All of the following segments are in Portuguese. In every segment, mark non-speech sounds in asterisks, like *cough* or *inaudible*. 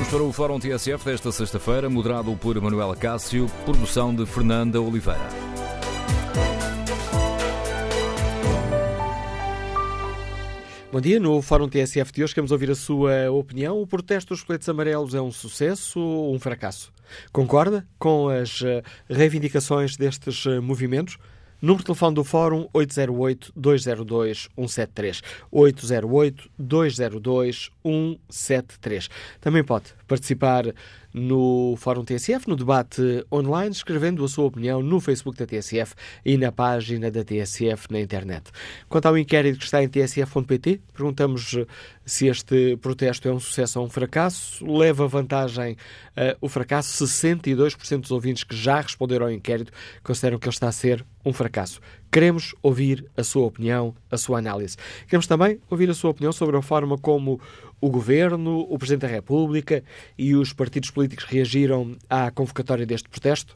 Vamos para o Fórum TSF desta sexta-feira, moderado por Manuela Cássio, produção de Fernanda Oliveira. Bom dia, no Fórum TSF de hoje queremos ouvir a sua opinião. O protesto dos coletes amarelos é um sucesso ou um fracasso? Concorda com as eh, reivindicações destes eh, movimentos? Número de telefone do Fórum 808-202-173. 808-202-173. Também pode participar no Fórum TSF, no debate online, escrevendo a sua opinião no Facebook da TSF e na página da TSF na internet. Quanto ao inquérito que está em tsf.pt, perguntamos eh, se este protesto é um sucesso ou um fracasso. Leva vantagem uh, o fracasso. 62% dos ouvintes que já responderam ao inquérito consideram que ele está a ser um fracasso. Queremos ouvir a sua opinião, a sua análise. Queremos também ouvir a sua opinião sobre a forma como o Governo, o Presidente da República e os partidos políticos reagiram à convocatória deste protesto?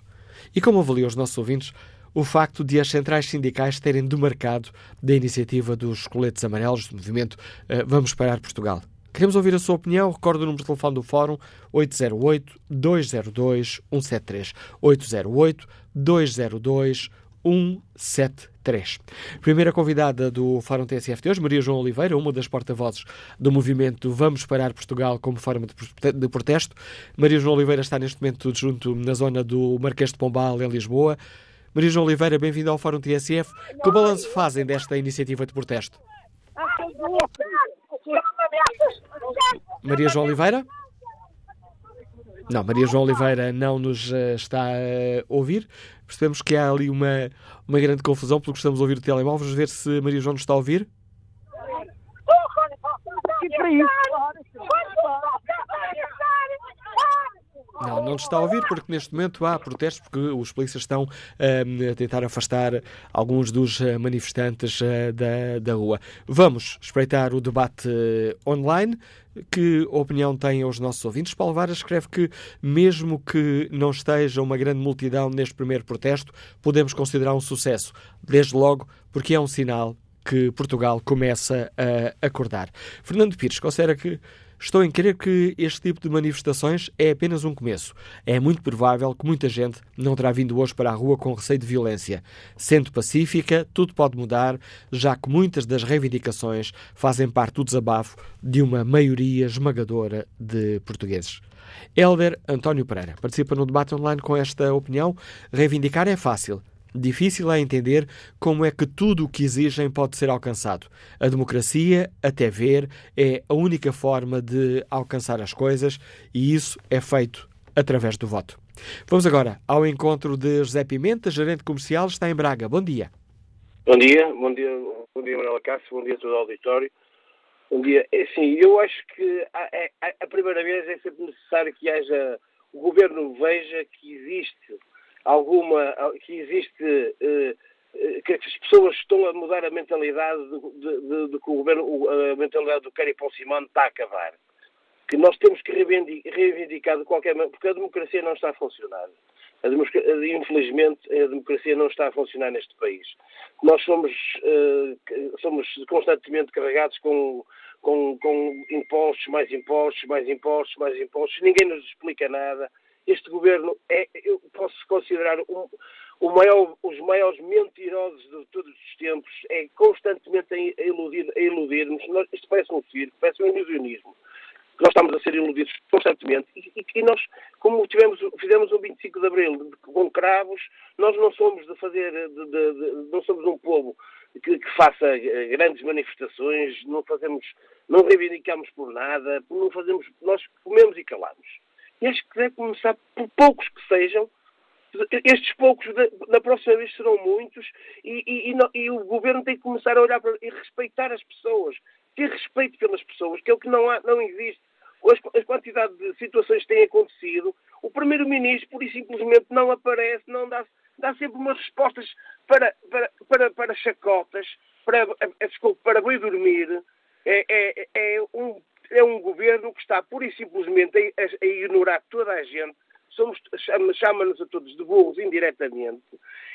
E como avaliam os nossos ouvintes o facto de as centrais sindicais terem demarcado da iniciativa dos coletes amarelos do movimento uh, Vamos Parar Portugal? Queremos ouvir a sua opinião. Recordo o número de telefone do Fórum 808-202-173. 808-202-173. 173. Primeira convidada do Fórum TSF de hoje, Maria João Oliveira, uma das porta-vozes do movimento Vamos Parar Portugal como forma de protesto. Maria João Oliveira está neste momento junto na zona do Marquês de Pombal, em Lisboa. Maria João Oliveira, bem-vinda ao Fórum TSF. Que balanço fazem desta iniciativa de protesto? Maria João Oliveira? Não, Maria João Oliveira não nos uh, está a ouvir. Percebemos que há ali uma, uma grande confusão pelo que estamos a ouvir o telemóvel. Vamos ver se Maria João nos está a ouvir. Não, não está a ouvir porque neste momento há protestos porque os polícias estão uh, a tentar afastar alguns dos eh, manifestantes uh, da, da rua. Vamos espreitar o debate uh, online. Que opinião têm os nossos ouvintes? Paulo Vara escreve que, mesmo que não esteja uma grande multidão neste primeiro protesto, podemos considerar um sucesso. Desde logo, porque é um sinal que Portugal começa a acordar. Fernando Pires considera que Estou em crer que este tipo de manifestações é apenas um começo. É muito provável que muita gente não terá vindo hoje para a rua com receio de violência. Sendo pacífica, tudo pode mudar, já que muitas das reivindicações fazem parte do desabafo de uma maioria esmagadora de portugueses. Helder António Pereira participa no debate online com esta opinião. Reivindicar é fácil, Difícil é entender como é que tudo o que exigem pode ser alcançado. A democracia, até ver, é a única forma de alcançar as coisas e isso é feito através do voto. Vamos agora ao encontro de José Pimenta, gerente comercial, está em Braga. Bom dia. Bom dia, bom dia, bom dia Manuela Cássio, bom dia a todo o auditório. Bom dia. É, sim, eu acho que a, a, a primeira vez é sempre necessário que haja, o governo veja que existe alguma que existe eh, eh, que as pessoas estão a mudar a mentalidade de, que o governo, a mentalidade do Kerry Simão está a acabar. Que nós temos que reivindicar de qualquer maneira, porque a democracia não está a funcionar. A infelizmente, a democracia não está a funcionar neste país. Nós somos, uh, somos constantemente carregados com, com, com impostos, mais impostos, mais impostos, mais impostos. Ninguém nos explica nada este governo é, eu posso considerar um, maior, os maiores mentirosos de todos os tempos, é constantemente a iludir, a iludir-nos. Isto parece um circo, parece um ilusionismo. Nós estamos a ser iludidos constantemente e, nós, como tivemos, fizemos um 25 de Abril com cravos, nós não somos de fazer, de, de, de, não somos um povo que, que, faça grandes manifestações, não fazemos, não reivindicamos por nada, não fazemos, nós comemos e calamos. Acho que deve começar por poucos que sejam. Estes poucos, na próxima vez, serão muitos e, e, e, e o governo tem que começar a olhar para, e respeitar as pessoas, ter respeito pelas pessoas, que é o que não, há, não existe. A quantidade de situações que têm acontecido, o Primeiro-Ministro, por e simplesmente, não aparece, não dá, dá sempre umas respostas para, para, para, para chacotas, para, desculpa, para boi dormir. É, é, é um é um governo que está pura e simplesmente a, a ignorar toda a gente, chama-nos chama a todos de burros indiretamente,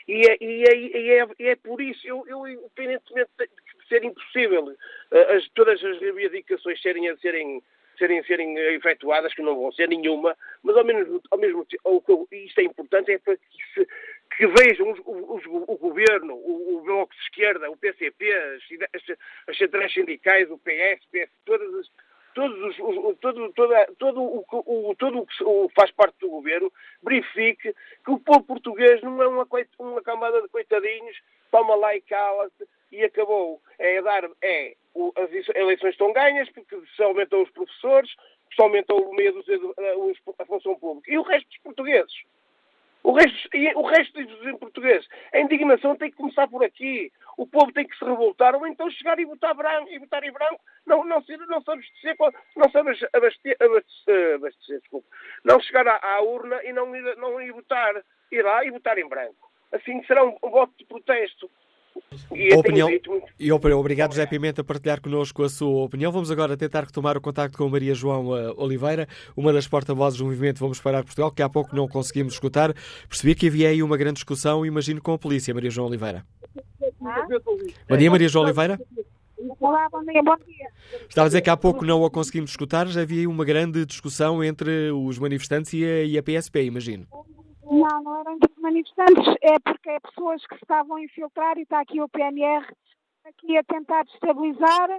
e é, e é, e é, é por isso, eu, eu, independentemente de ser impossível uh, as, todas as reivindicações serem, serem, serem, serem efetuadas, que não vão ser nenhuma, mas ao menos, ao mesmo tempo, isto é importante, é para que, se, que vejam os, os, o governo, o, o, Bloco de Esquerda, o PCP, as, as centrais sindicais, o PS, PS todas as todos os, todo, toda, todo, o, o, todo o que faz parte do governo verifique que o povo português não é uma, uma camada de coitadinhos, toma lá e cala-se e acabou. É dar, é, as eleições estão ganhas porque se aumentou os professores, se aumentou o meio dos, a função pública. E o resto dos portugueses? O resto, o resto dos portugueses. A indignação tem que começar por aqui. O povo tem que se revoltar ou então chegar e votar branco, e votar em branco, não, não, se, não se abastecer, não se abastecer, abastecer, abastecer não chegar à, à, urna e não ir, não ir votar, ir lá e votar em branco. Assim será um, um voto de protesto. E opinião, e obrigado, José Pimenta, a partilhar connosco a sua opinião. Vamos agora tentar retomar o contacto com Maria João uh, Oliveira, uma das porta-vozes do movimento Vamos Parar Portugal, que há pouco não conseguimos escutar. Percebi que havia aí uma grande discussão, imagino, com a polícia, Maria João Oliveira. Ah? Bom dia, Maria João Oliveira. Olá, bom dia, bom dia. Estava a dizer que há pouco não a conseguimos escutar, já havia aí uma grande discussão entre os manifestantes e a, e a PSP, imagino. Não, não eram manifestantes, é porque é pessoas que estavam a infiltrar e está aqui o PNR aqui a tentar destabilizar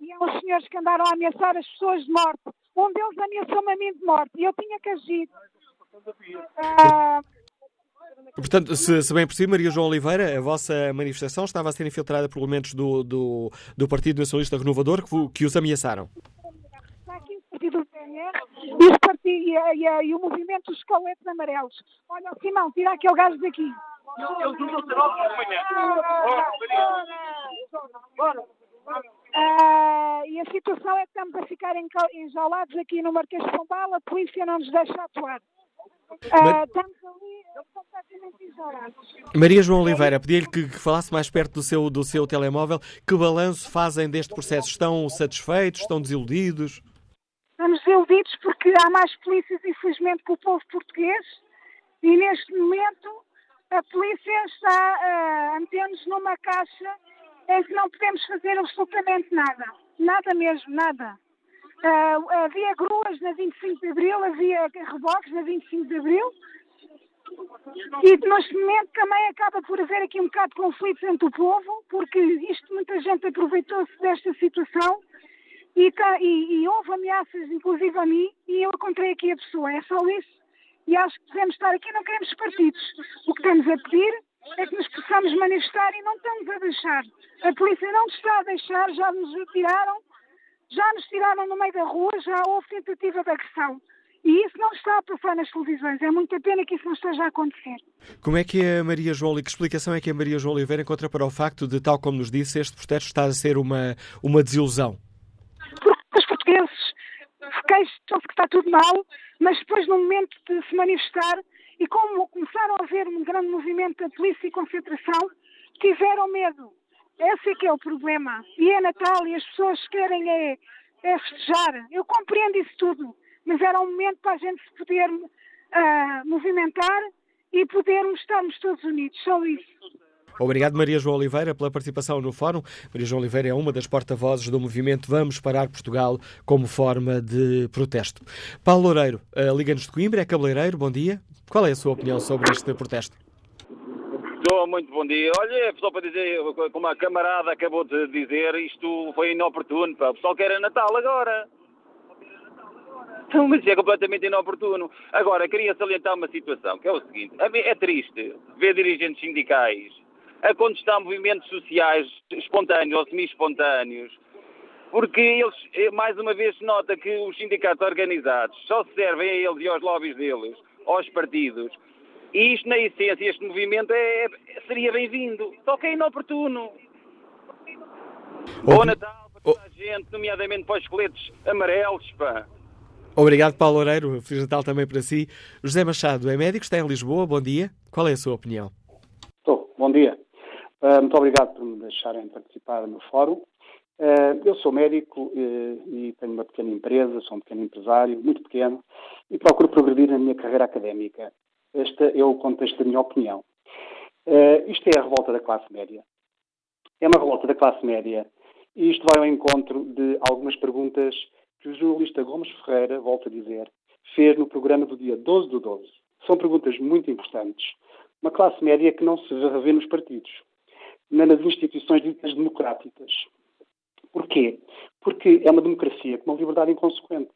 e é uns senhores que andaram a ameaçar as pessoas de morte. Um deles ameaçou-me a mim de morte e eu tinha que agir. Uh... Portanto, se, se bem percebi, Maria João Oliveira, a vossa manifestação estava a ser infiltrada por elementos do, do, do Partido Nacionalista Renovador que, que os ameaçaram. PNR e, os partidos, e, e, e, o movimento dos coletes amarelos. Olha, Simão, tira aquele gajo daqui. Eles usam Uh, e a situação é que estamos a ficar enjaulados aqui no Marquês de Pombal, a polícia não nos deixa atuar. Uh, estamos ali completamente isolados. Maria João Oliveira, pedi-lhe que, que, falasse mais perto do seu, do seu telemóvel. Que balanço fazem deste processo? Estão satisfeitos? Estão desiludidos? Estamos desiludidos porque há mais polícias, infelizmente, que o povo português e neste momento a polícia está uh, a meter-nos numa caixa em que não podemos fazer absolutamente nada. Nada mesmo, nada. Uh, havia gruas na 25 de Abril, havia reboques na 25 de Abril e neste momento também acaba por haver aqui um bocado de conflitos entre o povo, porque isto muita gente aproveitou-se desta situação e, e, e, houve ameaças, inclusive a mim, e eu encontrei aqui a pessoa. É só isso. E acho que devemos estar aqui, não queremos partidos. O que estamos a pedir é que nos possamos manifestar e não estamos a deixar. A polícia não nos está a deixar, já nos tiraram, já nos tiraram no meio da rua, já houve tentativa de agressão. E isso não está a passar nas televisões. É muita pena que isso não esteja a acontecer. Como é que a Maria João, que explicação é que a Maria João Oliveira encontra para o facto de, tal como nos disse, este protesto está a ser uma, uma desilusão? Queixam-se que está tudo mal, mas depois, no momento de se manifestar, e como começaram a haver um grande movimento da polícia e concentração, tiveram medo. Esse é que é o problema. E é Natal e as pessoas querem é, é festejar. Eu compreendo isso tudo, mas era um momento para a gente se poder uh, movimentar e podermos estarmos todos unidos. Só isso. Obrigado, Maria João Oliveira, pela participação no fórum. Maria João Oliveira é uma das porta-vozes do movimento Vamos Parar Portugal como forma de protesto. Paulo Loureiro, Liga-nos de Coimbra, é cabeleireiro, bom dia. Qual é a sua opinião sobre este protesto? Estou, muito bom dia. Olha, só para dizer, como a camarada acabou de dizer, isto foi inoportuno. Pá. O pessoal quer Natal agora. Então, mas é completamente inoportuno. Agora, queria salientar uma situação, que é o seguinte. É triste ver dirigentes sindicais a contestar movimentos sociais espontâneos ou semi-espontâneos, porque eles, eh, mais uma vez, se nota que os sindicatos organizados só se servem a eles e aos lobbies deles, aos partidos, e isto, na essência, este movimento é, seria bem-vindo, só que é inoportuno. Bom Natal para toda a gente, nomeadamente para os coletes amarelos, pá. Obrigado, Paulo Loureiro. Feliz Natal também para si. José Machado é médico, está em Lisboa. Bom dia. Qual é a sua opinião? Estou. Bom dia. Uh, muito obrigado por me deixarem participar no fórum. Uh, eu sou médico uh, e tenho uma pequena empresa, sou um pequeno empresário, muito pequeno, e procuro progredir na minha carreira académica. Este é o contexto da minha opinião. isto é a revolta da classe média. É uma revolta da classe média e isto vai ao encontro de algumas perguntas que o jornalista Gomes Ferreira, volta a dizer, fez no programa do dia 12 do 12. São perguntas muito importantes. Uma classe média que não se revê nos partidos, nas instituições ditas democráticas. Porquê? Porque é uma democracia com uma liberdade inconsequente.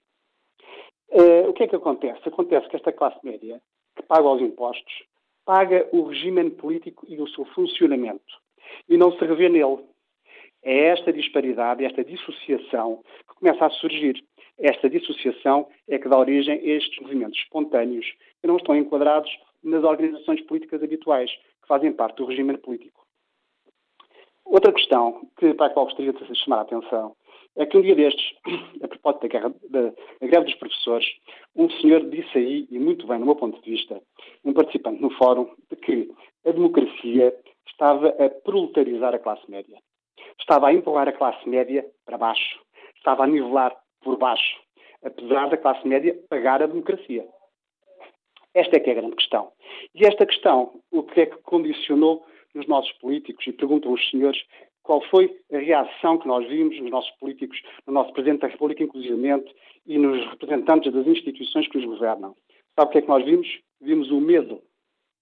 Uh, o que é que acontece? Acontece que esta classe média, que paga os impostos, paga o regime político e o seu funcionamento e não se revê nele. É esta disparidade, esta dissociação que começa a surgir. Esta dissociação é que dá origem a estes movimentos espontâneos que não estão enquadrados nas organizações políticas habituais, que fazem parte do regime político. Outra questão que, para a qual gostaria de chamar a atenção é que um dia destes, *clears throat* a propósito da, guerra, da, da greve dos professores, um senhor disse aí, e muito bem no meu ponto de vista, um participante no fórum, de que a democracia estava a proletarizar a classe média. Estava a empurrar a classe média para baixo. Estava a nivelar por baixo, apesar da classe média pagar a democracia. Esta é que é a grande questão. E esta questão, o que é que condicionou nos nossos políticos? E perguntam os senhores qual foi a reação que nós vimos nos nossos políticos, no nosso Presidente da República, inclusivamente, e nos representantes das instituições que os governam. Sabe o que é que nós vimos? Vimos o medo.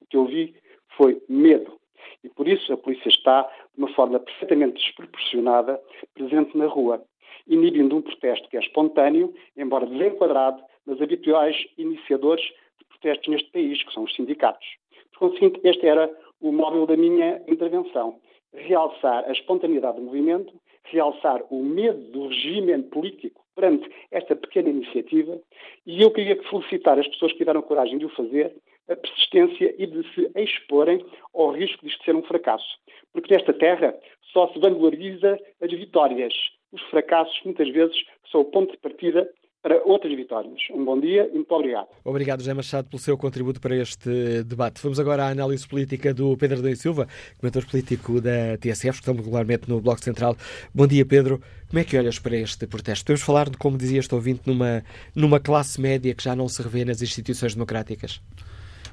O que eu vi foi medo. E por isso a polícia está, de uma forma perfeitamente desproporcionada, presente na rua, inibindo um protesto que é espontâneo, embora desenquadrado nas habituais iniciadores de protestos neste país, que são os sindicatos. Por conseguinte, este era o móvel da minha intervenção. Realçar a espontaneidade do movimento, realçar o medo do regime político perante esta pequena iniciativa e eu queria felicitar as pessoas que tiveram coragem de o fazer, a persistência e de se exporem ao risco de isto ser um fracasso. Porque nesta terra só se vangloriza as vitórias. Os fracassos, muitas vezes, são o ponto de partida para outras vitórias. Um bom dia e muito obrigado. Obrigado, José Machado, pelo seu contributo para este debate. Vamos agora à análise política do Pedro Adão Silva, comentador político da TSF, que estamos regularmente no Bloco Central. Bom dia, Pedro. Como é que olhas para este protesto? Podemos falar, como dizia este ouvinte, numa, numa classe média que já não se revê nas instituições democráticas?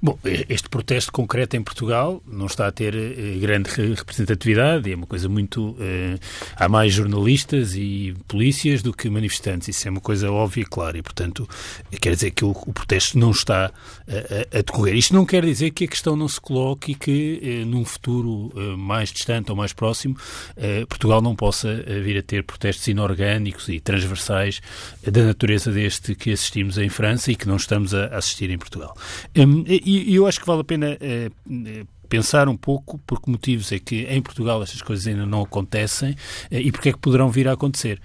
Bom, este protesto concreto em Portugal não está a ter eh, grande representatividade, é uma coisa muito. Eh, há mais jornalistas e polícias do que manifestantes, isso é uma coisa óbvia e clara, e portanto quer dizer que o, o protesto não está a, a, decorrer. Isto não quer dizer que a questão não se coloque e que eh, num futuro eh, mais distante ou mais próximo eh, Portugal não possa eh, vir a ter protestos inorgânicos e transversais da natureza deste que assistimos em França e que não estamos a assistir em Portugal. Um, e, e eu acho que vale a pena eh, eh, pensar um pouco por que motivos é que em Portugal estas coisas ainda não acontecem eh, e porque é que poderão vir a acontecer.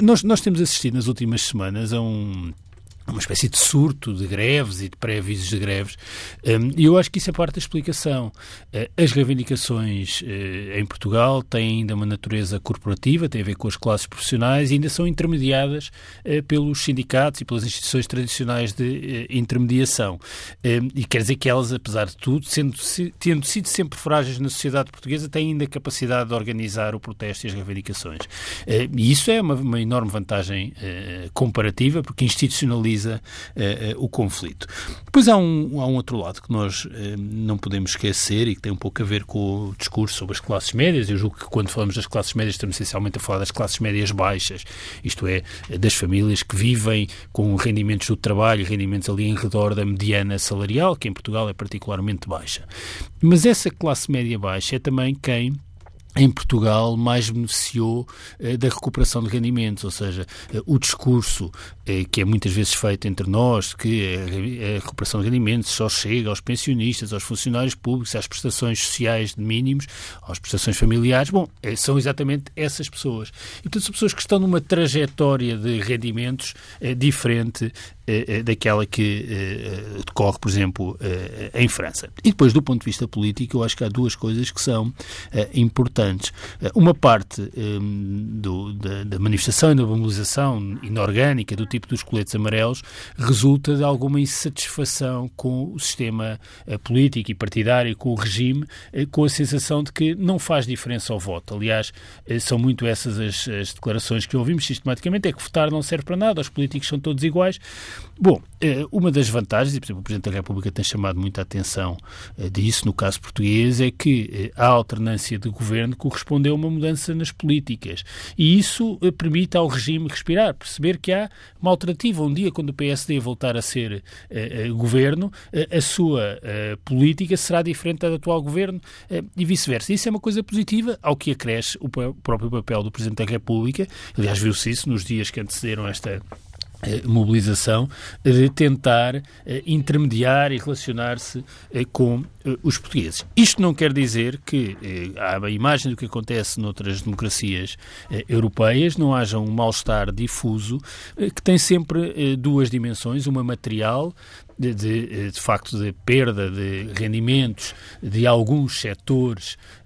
nós, nós temos assistido nas últimas semanas a um uma espécie de surto de greves e de pré-avisos de greves. Hum, e eu acho que isso é parte da explicação. Eh, as reivindicações eh, em Portugal têm ainda uma natureza corporativa, têm a ver com as classes profissionais e ainda são intermediadas eh, pelos sindicatos e pelas instituições tradicionais de intermediação. Hum, e quer dizer que elas, apesar de tudo, sendo, tendo sido sempre frágeis na sociedade portuguesa, têm ainda capacidade de organizar o protesto e as reivindicações. E isso é uma, uma enorme vantagem comparativa, porque institucionaliza uh, uh, o conflito. Depois há um, há um outro lado que nós uh, não podemos esquecer e que tem um pouco a ver com o discurso sobre as classes médias. Eu julgo que quando falamos das classes médias estamos essencialmente a falar das classes médias baixas, isto é, das famílias que vivem com rendimentos do trabalho, rendimentos ali em redor da mediana salarial, que em Portugal é particularmente baixa. Mas essa classe média baixa é também quem em Portugal mais beneficiou eh, da recuperação de rendimentos, ou seja, eh, o discurso eh, que é muitas vezes feito entre nós, que a, recuperação de rendimentos só chega aos pensionistas, aos funcionários públicos, às prestações sociais de mínimos, às prestações familiares, bom, são exatamente essas pessoas. E, portanto, são pessoas que estão numa trajetória de rendimentos diferente daquela que decorre, por exemplo, em França. E depois, do ponto de vista político, eu acho que há duas coisas que são importantes. Eh, uma parte do, da, da, manifestação e da mobilização inorgânica do tipo dos coletes amarelos resulta de alguma insatisfação com o sistema político e partidário, com o regime, com a sensação de que não faz diferença ao voto. Aliás, são muito essas as, as, declarações que ouvimos sistematicamente, é que votar não serve para nada, os políticos são todos iguais. Bom, eh, uma das vantagens, e por exemplo o Presidente da República tem chamado muita atenção eh, disso no caso português, é que a alternância de governo correspondeu a uma mudança nas políticas. E isso permite ao regime respirar, perceber que há uma alternativa. Um dia, quando o PSD voltar a ser governo, a sua política será diferente da do atual governo e vice-versa. Isso é uma coisa positiva, ao que acresce o próprio papel do Presidente da República. Aliás, viu-se isso nos dias que antecederam esta eh, mobilização de tentar eh, intermediar e relacionar-se eh, com os portugueses. Isto não quer dizer que, à imagem do que acontece noutras democracias europeias, não haja um mal-estar difuso que tem sempre duas dimensões, uma material, de, de, de, facto de perda de rendimentos de alguns setores eh, eh,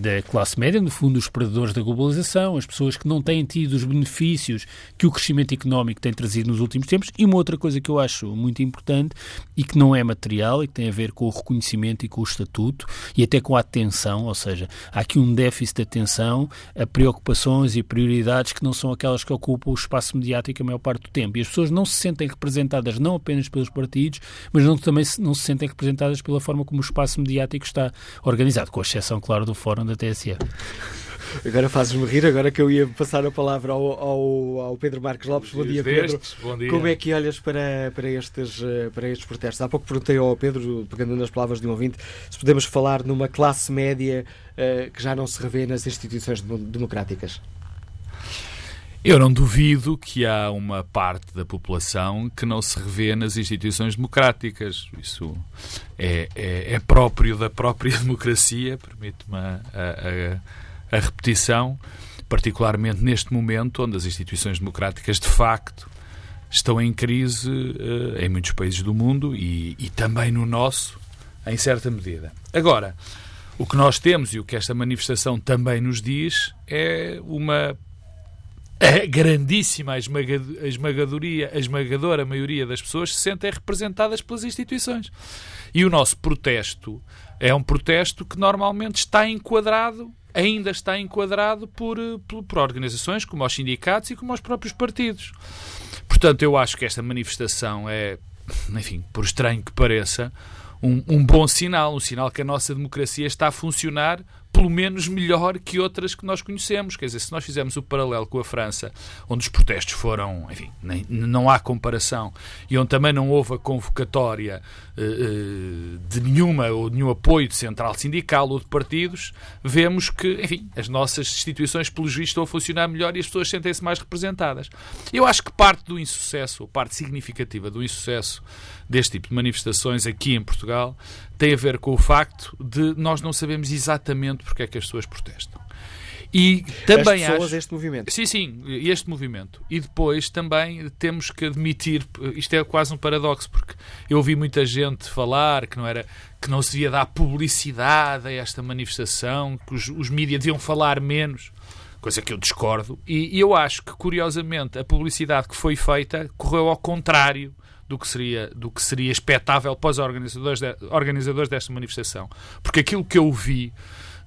da classe média, no fundo, os perdedores da globalização, as pessoas que não têm tido os benefícios que o crescimento económico tem trazido nos últimos tempos. E uma outra coisa que eu acho muito importante e que não é material e que tem a ver com o reconhecimento e com o estatuto e até com a atenção, ou seja, há aqui um déficit de atenção a preocupações e prioridades que não são aquelas que ocupam o espaço mediático a maior parte do tempo. E as pessoas não se sentem representadas não apenas pelos partidos, mas não, também não se sentem representadas pela forma como o espaço mediático está organizado, com exceção claro, do fórum da TSF. Agora fazes-me rir, agora que eu ia passar a palavra ao, ao, ao Pedro Marques Lopes. Bom dia, Pedro. Bom dia. Como é que olhas para, para, estes, eh, para estes protestos? Há pouco perguntei ao Pedro, pegando nas palavras de um ouvinte, se podemos falar numa classe média uh, que já não se revê nas instituições democráticas. Eu não duvido que há uma parte da população que não se revê nas instituições democráticas. Isso é, é, é próprio da própria *laughs* democracia, permite-me a, a, a, repetição, particularmente neste momento onde as instituições democráticas de facto estão em crise uh, em muitos países do mundo e, e também no nosso, em certa medida. Agora, o que nós temos e o que esta manifestação também nos diz é uma a grandíssima a esmagadoria, a esmagadora maioria das pessoas se sentem representadas pelas instituições. E o nosso protesto é um protesto que normalmente está enquadrado, ainda está enquadrado por, por, por organizações como os sindicatos e como os próprios partidos. Portanto, eu acho que esta manifestação é, enfim, por estranho que pareça, um, um bom sinal, um sinal que a nossa democracia está a funcionar pelo menos melhor que outras que nós conhecemos. Quer dizer, se nós fizermos o paralelo com a França, onde os protestos foram, enfim, nem, não há comparação, e onde também não houve a convocatória uh, de nenhuma ou nenhum apoio de central sindical ou de partidos, vemos que, enfim, as nossas instituições, pelos vistos, estão a funcionar melhor e as pessoas sentem-se mais representadas. Eu acho que parte do insucesso, ou parte significativa do insucesso deste tipo de manifestações aqui em Portugal tem a ver com o facto de nós não sabemos exatamente porque é que as pessoas protestam. E também as pessoas, acho... este movimento. Sim, sim, este movimento. E depois também temos que admitir, isto é quase um paradoxo, porque eu ouvi muita gente falar que não era que não se devia dar publicidade a esta manifestação, que os, os mídias deviam falar menos, coisa que eu discordo, e, e eu acho que, curiosamente, a publicidade que foi feita correu ao contrário do que seria, do que seria expectável para os organizadores, de, organizadores desta manifestação. Porque aquilo que eu vi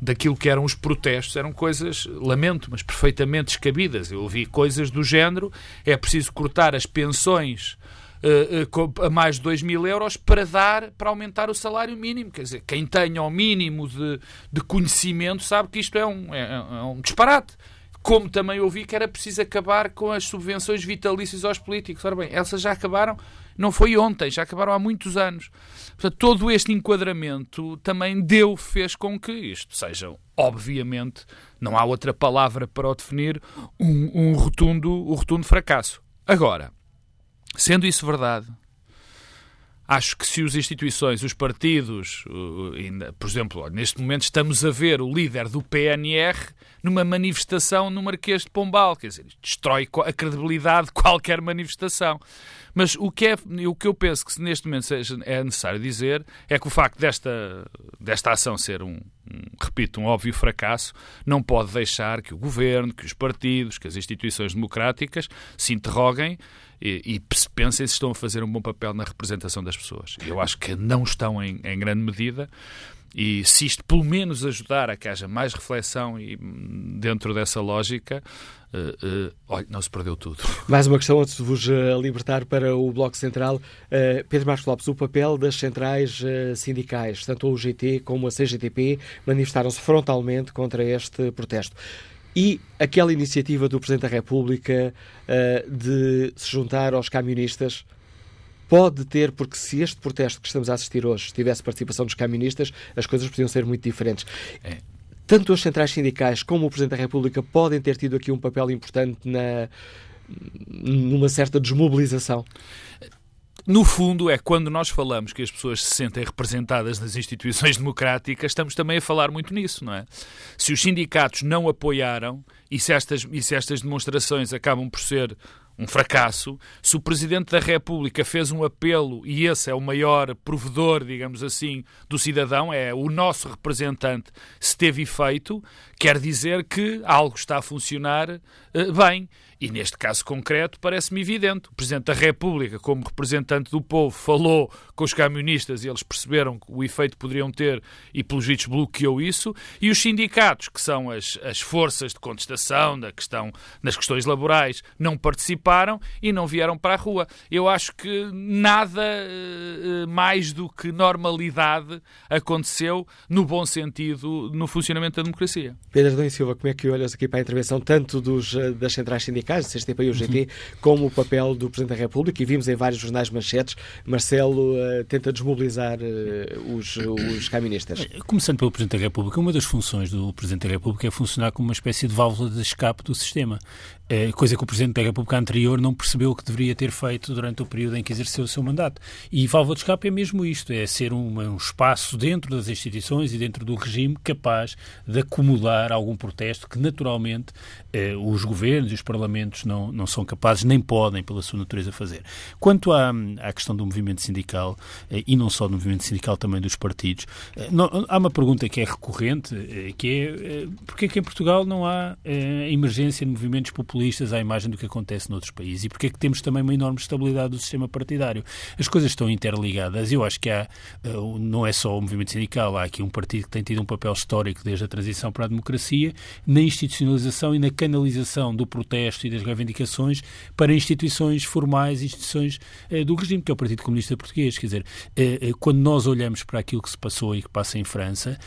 daquilo que eram os protestos eram coisas, lamento, mas perfeitamente descabidas. Eu ouvi coisas do género: é preciso cortar as pensões uh, uh, a mais de 2 mil euros para dar, para aumentar o salário mínimo. Quer dizer, quem tenha o mínimo de, de conhecimento sabe que isto é um, é, é um disparate. Como também ouvi que era preciso acabar com as subvenções vitalícias aos políticos. Ora bem, essas já acabaram não foi ontem, já acabaram há muitos anos. Portanto, todo este enquadramento também deu, fez com que isto seja, obviamente, não há outra palavra para o definir, um, um rotundo, um rotundo fracasso. Agora, sendo isso verdade, acho que se as instituições, os partidos, por exemplo, neste momento estamos a ver o líder do PNR numa manifestação no Marquês de Pombal, quer dizer, destrói a credibilidade de qualquer manifestação. Mas o que, é, o que eu penso que neste momento é necessário dizer é que o facto desta, desta ação ser um, repito, um óbvio fracasso, não pode deixar que o governo, que os partidos, que as instituições democráticas se interroguem e, e pensem se estão a fazer um bom papel na representação das pessoas. Eu acho que não estão em, em grande medida E se isto pelo menos ajudar a que haja mais reflexão e hum, dentro dessa lógica, uh, uh, olha, não se perdeu tudo. *laughs* Mais uma questão antes de vos uh, libertar para o Bloco Central. Pedro Marcos Lopes, o papel das centrais sindicais, tanto a UGT como a CGTP, manifestaram-se frontalmente contra este protesto. E aquela iniciativa do Presidente da República de se juntar aos camionistas pode ter, porque se este protesto que estamos a assistir hoje tivesse participação dos camionistas, as coisas podiam ser muito diferentes. É. Tanto as centrais sindicais como o Presidente da República podem ter tido aqui um papel importante na, numa certa desmobilização. No fundo, é quando nós falamos que as pessoas se sentem representadas nas instituições *laughs* democráticas, estamos também a falar muito nisso, não é? Se os sindicatos não apoiaram e se estas, e se estas demonstrações acabam por ser um fracasso. Se o Presidente da República fez um apelo e esse é o maior provedor, digamos assim, do cidadão, é o nosso representante, se teve efeito, quer dizer que algo está a funcionar bem. E neste caso concreto, parece-me evidente. O Presidente da República, como representante do povo, falou com os camionistas e eles perceberam o efeito que poderiam ter e, pelos vistos, bloqueou isso. E os sindicatos, que são as, as forças de contestação da questão, nas questões laborais, não participaram e não vieram para a rua. Eu acho que nada uh, mais do que normalidade aconteceu, no bom sentido, no funcionamento da democracia. Pedro Adão Silva, como é que olhas aqui para a intervenção tanto dos, eh, das centrais sindicais sindicais, CSTP e o GT, uhum. como o papel do Presidente da República, e vimos em vários jornais manchetes, Marcelo uh, tenta desmobilizar uh, os, os caministas. Começando pelo Presidente da República, uma das funções do Presidente da República é funcionar como uma espécie de válvula de escape do sistema. É, coisa que o Presidente da República anterior não percebeu que deveria ter feito durante o período em que exerceu o seu mandato. E válvula de escape é mesmo isto, é ser um, um espaço dentro das instituições e dentro do regime capaz de acumular algum protesto que naturalmente eh, os governos e os parlamentos não, não são capazes nem podem, pela sua natureza, fazer. Quanto à, à questão do movimento sindical, eh, e não só do movimento sindical, também dos partidos, eh, não, há uma pergunta que é recorrente, eh, que é eh, porque é que em Portugal não há eh, emergência de movimentos populistas populistas à imagem do que acontece noutros países. E porque é que temos também uma enorme estabilidade do sistema partidário? As coisas estão interligadas. Eu acho que há, eh, não é só o movimento sindical, há aqui um partido que tem tido um papel histórico desde a transição para a democracia, na institucionalização e na canalização do protesto e das reivindicações para instituições formais, instituições eh, do regime, que é o Partido Comunista Português. Quer dizer, eh, quando nós olhamos para aquilo que se passou e que passa em França,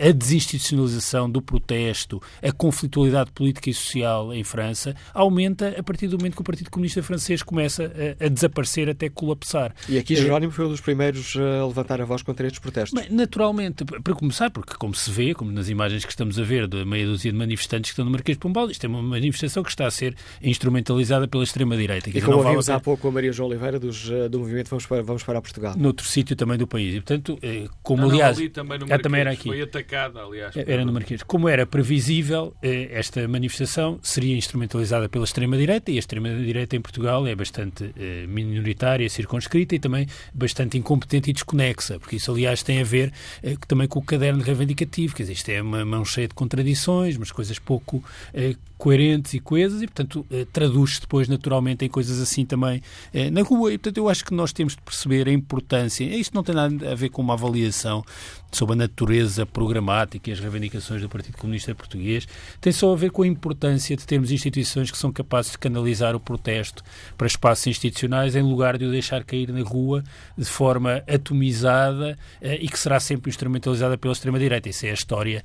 a desinstitucionalização do protesto, a conflitualidade política e social em França aumenta a partir do momento que o Partido Comunista Francês começa a, a desaparecer até colapsar. E aqui Jerónimo foi um dos primeiros a levantar a voz contra estes protestos. Bem, naturalmente, para começar, porque como se vê, como nas imagens que estamos a ver de meia dúzia de manifestantes que estão no Marquês de Pombal, isto é uma manifestação que está a ser instrumentalizada pela extrema-direita. E como ouvimos há pouco a Maria João Oliveira dos, eh, do movimento Vamos para, Vamos para Portugal. Noutro sítio também do país. E, portanto, eh, como não, aliás... Não, também no Marquês, também era aqui. Foi atacada, aliás. Era no Marquês. Como era previsível, eh, esta manifestação seria seria instrumentalizada pela extrema-direita e a extrema-direita em Portugal é bastante eh, minoritária, circunscrita e também bastante incompetente e desconexa, porque isso, aliás, tem a ver eh, também com o caderno reivindicativo, quer dizer, isto é uma mão cheia de contradições, umas coisas pouco eh, coerentes e coesas e, portanto, eh, traduz-se depois naturalmente em coisas assim também eh, na rua. E, portanto, eu acho que nós temos de perceber a importância. Isto não tem nada a ver com uma avaliação sobre a natureza programática e as reivindicações do Partido Comunista Português, tem só a ver com a importância de termos instituições que são capazes de canalizar o protesto para espaços institucionais em lugar de o deixar cair na rua de forma atomizada eh, e que será sempre instrumentalizada pela extrema-direita. Isso é a história,